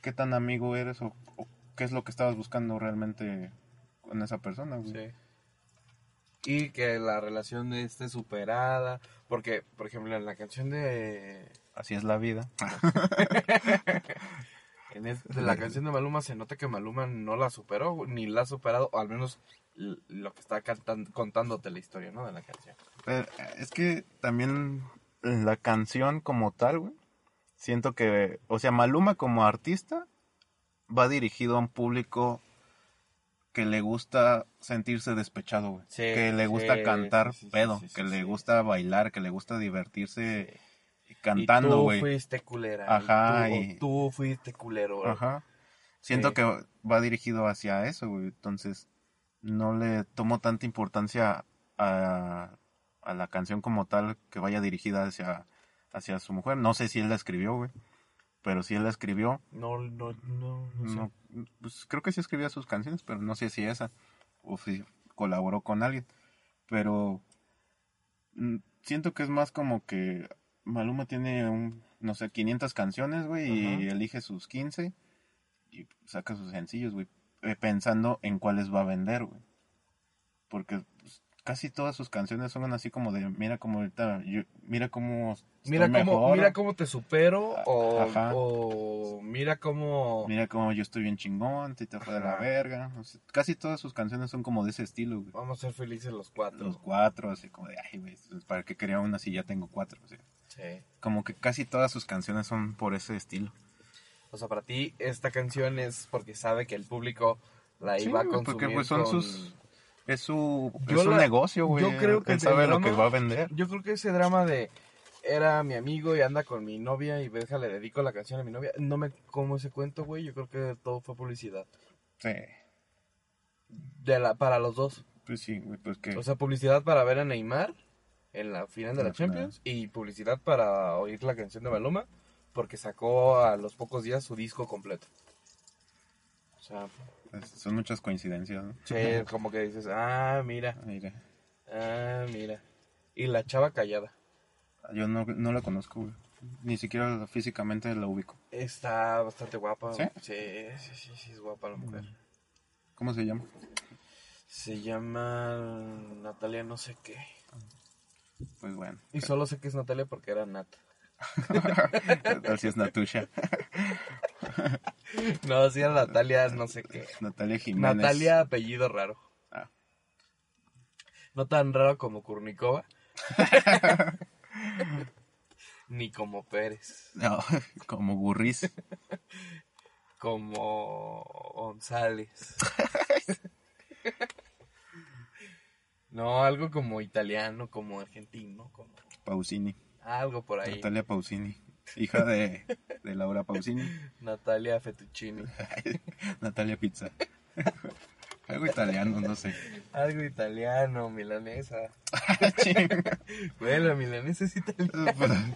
qué tan amigo eres o, o qué es lo que estabas buscando realmente con esa persona, güey. Sí. Y que la relación esté superada. Porque, por ejemplo, en la canción de. Así es la vida. [LAUGHS] En es- de la canción de Maluma se nota que Maluma no la superó, ni la ha superado, o al menos lo que está cantan- contándote la historia, ¿no? De la canción. Pero, eh, es que también la canción como tal, güey, siento que, o sea, Maluma como artista va dirigido a un público que le gusta sentirse despechado, güey. Sí, que le gusta sí, cantar sí, pedo, que le gusta bailar, que le gusta divertirse cantando, tú güey. fuiste culera. Ajá, Y tú, y- tú fuiste culero. güey. Ajá. Siento que va dirigido hacia eso, güey. Entonces, no le tomo tanta importancia a, a la canción como tal que vaya dirigida hacia, hacia su mujer. No sé si él la escribió, güey. Pero si él la escribió, No, no, no, no sé. no, pues creo que sí escribía sus canciones, pero no sé si esa o si colaboró con alguien. Pero mm, siento que es más como que Maluma tiene un, no sé, 500 canciones, güey, y Ajá. elige sus 15 y saca sus sencillos, güey, eh, pensando en cuáles va a vender, güey. Porque pues, casi todas sus canciones son así como de, mira cómo ahorita, yo- mira cómo Mira cómo, mira cómo te supero o, Ajá. o mira cómo... mira cómo yo estoy bien chingón, te te fue de la verga. O sea, casi todas sus canciones son como de ese estilo, güey. Vamos a ser felices los cuatro. Los cuatro, así como de, ay, güey, ¿para qué quería una si ya tengo cuatro? O sea, Sí. como que casi todas sus canciones son por ese estilo. O sea, para ti esta canción es porque sabe que el público la Sí, iba a güey, consumir porque pues son con- sus... Es su, Yo es la- negocio, güey. yo creo que Él sabe lo que va a vender. Yo creo que ese drama de era mi amigo y anda con mi novia y deja le dedico la canción a mi novia, no me como ese cuento, güey, yo creo que todo fue publicidad. Sí, De la para los dos. pues sí, güey, pues que... O sea, publicidad para ver a Neymar en la final de la final. Champions y publicidad para oír la canción de Maluma porque sacó a los pocos días su disco completo. O sea, es- son muchas coincidencias, ¿no? sí, como que dices, ah, mira, Mira, ah, mira. Y la chava callada. yo no, no la conozco, güey. Ni siquiera físicamente la ubico. Está bastante guapa. ¿Sí? Sí, sí, sí, sí, es guapa la mujer. ¿Cómo se llama? Se llama Natalia no sé qué. Pues bueno. Y solo sé que es Natalia porque era Nat. [LAUGHS] Así es Natusha. No, sí era Natalia no sé qué. Natalia Jiménez. Natalia apellido raro. Ah. No tan raro como Kurnikova. [LAUGHS] Ni como Pérez. No, [LAUGHS] como Gurriz. Como González. No, algo como italiano, como argentino, como Pausini. Algo por ahí. Natalia Pausini. Hija de, de Laura Pausini. [LAUGHS] Natalia Fettuccini. [LAUGHS] Natalia Pizza. [LAUGHS] Algo italiano, no sé. Algo italiano, milanesa. Bueno, la milanesa es italiana.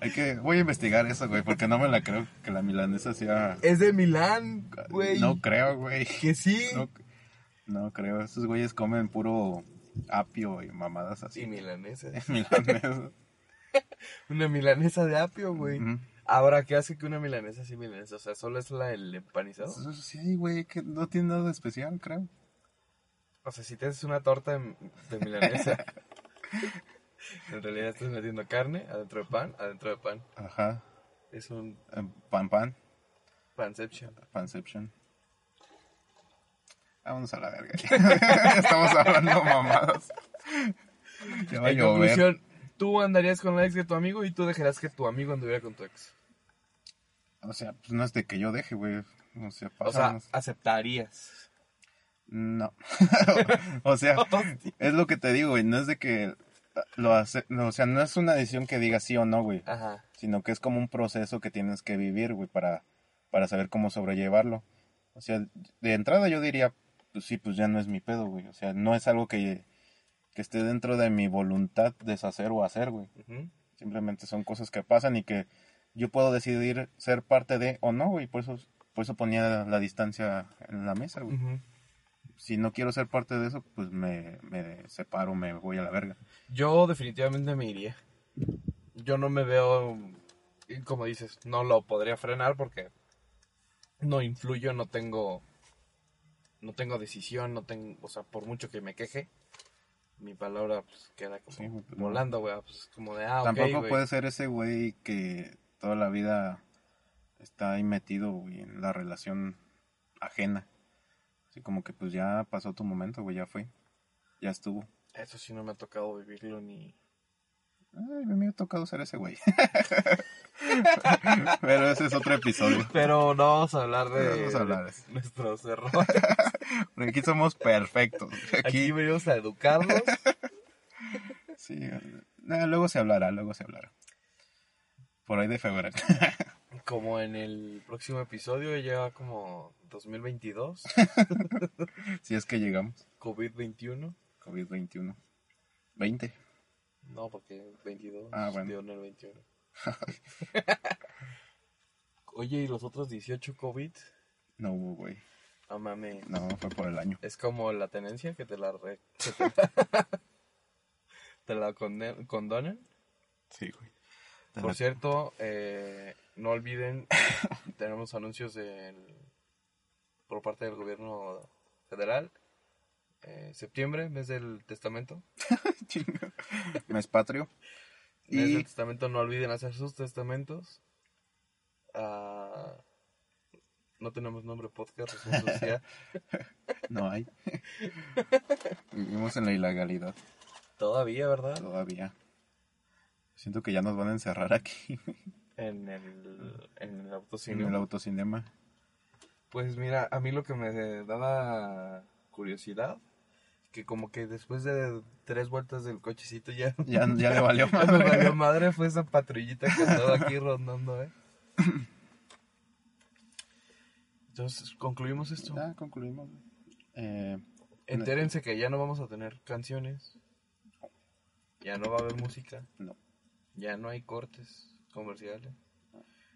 Hay que, voy a investigar eso, güey, porque no me la creo que la milanesa sea... Es de Milán, güey. No creo, güey. Que sí. No, no creo, esos güeyes comen puro apio y mamadas así. Y milanesa. [LAUGHS] Milanesa. [LAUGHS] Una milanesa de apio, güey. Ahora, ¿qué hace que una milanesa sí milanesa? O sea, ¿solo es la el empanizado? Sí, güey, que no tiene nada de especial, creo. O sea, si te haces una torta de, de milanesa, [LAUGHS] en realidad estás metiendo carne adentro de pan, adentro de pan. Ajá. Es un Eh, Pan pan, panception. panception. Vámonos a la verga. [LAUGHS] Estamos hablando mamadas. Ya va En conclusión, tú andarías con la ex de tu amigo y tú dejarás que tu amigo anduviera con tu ex. O sea, pues no es de que yo deje, güey. O sea, O sea, pasamos. aceptarías. No. [LAUGHS] o sea, [LAUGHS] es lo que te digo, güey. No es de que lo hace. no, o sea, no es una decisión que diga sí o no, güey. Ajá. Sino que es como un proceso que tienes que vivir, güey, para, para saber cómo sobrellevarlo. O sea, de entrada yo diría, pues sí, pues ya no es mi pedo, güey. O sea, no es algo que, que esté dentro de mi voluntad deshacer o hacer, güey. Simplemente son cosas que pasan y que yo puedo decidir ser parte de o no, güey. Por eso, por eso ponía la distancia en la mesa, güey. Si no quiero ser parte de eso, pues me, me separo, me voy a la verga. Yo definitivamente me iría. Yo no me veo, y como dices, no lo podría frenar porque no influyo, no tengo, no tengo decisión, no tengo, o sea, por mucho que me queje, mi palabra pues queda como Sí, pues, no. volando, güey, pues como de, ah, Tampoco puede ser ese güey que toda la vida está ahí metido, güey, en la relación ajena. Así como que pues ya pasó tu momento, güey, ya fue. Ya estuvo. Eso sí no me ha tocado vivirlo ni... Ay, me ha tocado ser ese güey. [LAUGHS] Pero ese es otro episodio. Pero no vamos a hablar de, No vamos a hablar de eso. nuestros errores. Porque aquí somos perfectos. Aquí Aquí, venimos a educarlos. sí. eh, luego se hablará, luego se hablará. Por ahí de febrero. Como en el próximo episodio, lleva como 2022, si es que llegamos. COVID-21. COVID-21. 20. No, porque 22. Ah, bueno. dio en el 21. [LAUGHS] Oye, ¿y los otros 18 COVID? No hubo, güey. No mames. No, fue por el año. Es como la tenencia que te la, re- [LAUGHS] te la, la condonan. Sí, güey. Por cierto, eh, no olviden, [LAUGHS] tenemos anuncios del- por parte del gobierno federal. Eh, septiembre, mes del testamento. [LAUGHS] Mes patrio. Mes Y del testamento, no olviden hacer sus testamentos. Ah, no tenemos nombre podcast, es una sociedad. [LAUGHS] no hay. Vivimos en la ilegalidad Todavía, ¿verdad? todavía. Siento que ya nos van a encerrar aquí En el, en el en autocine. el autocinema. Pues mira, a mí lo que me daba curiosidad, que como que después de tres vueltas del cochecito ya, Ya, ya le valió [LAUGHS] ya me madre. valió madre, fue esa patrullita que andaba aquí rondando, ¿eh? [LAUGHS] Entonces, concluimos esto. Ya concluimos. Eh, Entérense que ya no vamos a tener canciones, ya no va a haber música, no. ya no hay cortes comerciales.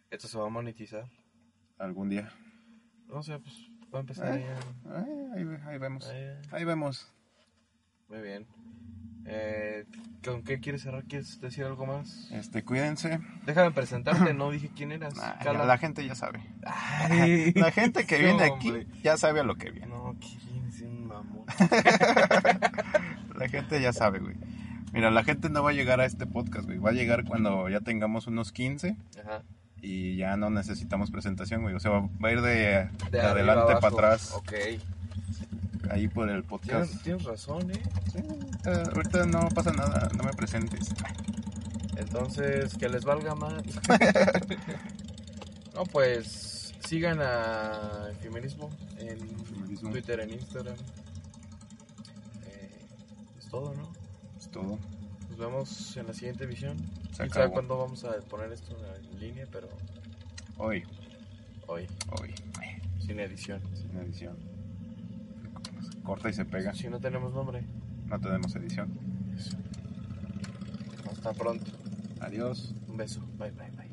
Esto se va a monetizar. Algún día. No sé, pues va a empezar Eh. ya. Ay, ahí, ahí vemos. Ahí, Ahí vemos. Muy bien. Eh, ¿Con qué quieres cerrar? ¿Quieres decir algo más? Este, cuídense. Déjame presentarte, no [LAUGHS] dije quién eras. Nah, ya Cala. la gente ya sabe. Ay. [LAUGHS] La gente que viene aquí ya sabe a lo que viene. No, que vienes un mamón. [LAUGHS] La gente ya sabe, güey. Mira, la gente no va a llegar a este podcast, güey. Va a llegar cuando ya tengamos unos 15 Ajá. y ya no necesitamos presentación, güey. O sea, va a ir de, De de adelante para atrás, Ok. Ahí por el podcast. Tienes, tienes razón, ¿eh? Sí, ahorita no pasa nada, no me presentes. Entonces, que les valga más. [LAUGHS] [LAUGHS] no, pues sigan a Feminismo en. Twitter, en Instagram. Eh, es todo, ¿no? Es todo. Nos vemos en la siguiente visión. Se Quién sabe cuándo vamos a poner esto en línea, pero Hoy, hoy, hoy, sin edición. sin edición. Corta y se pega. Si no tenemos nombre, No tenemos edición. hasta pronto. Adiós. Un beso. Bye, bye, bye.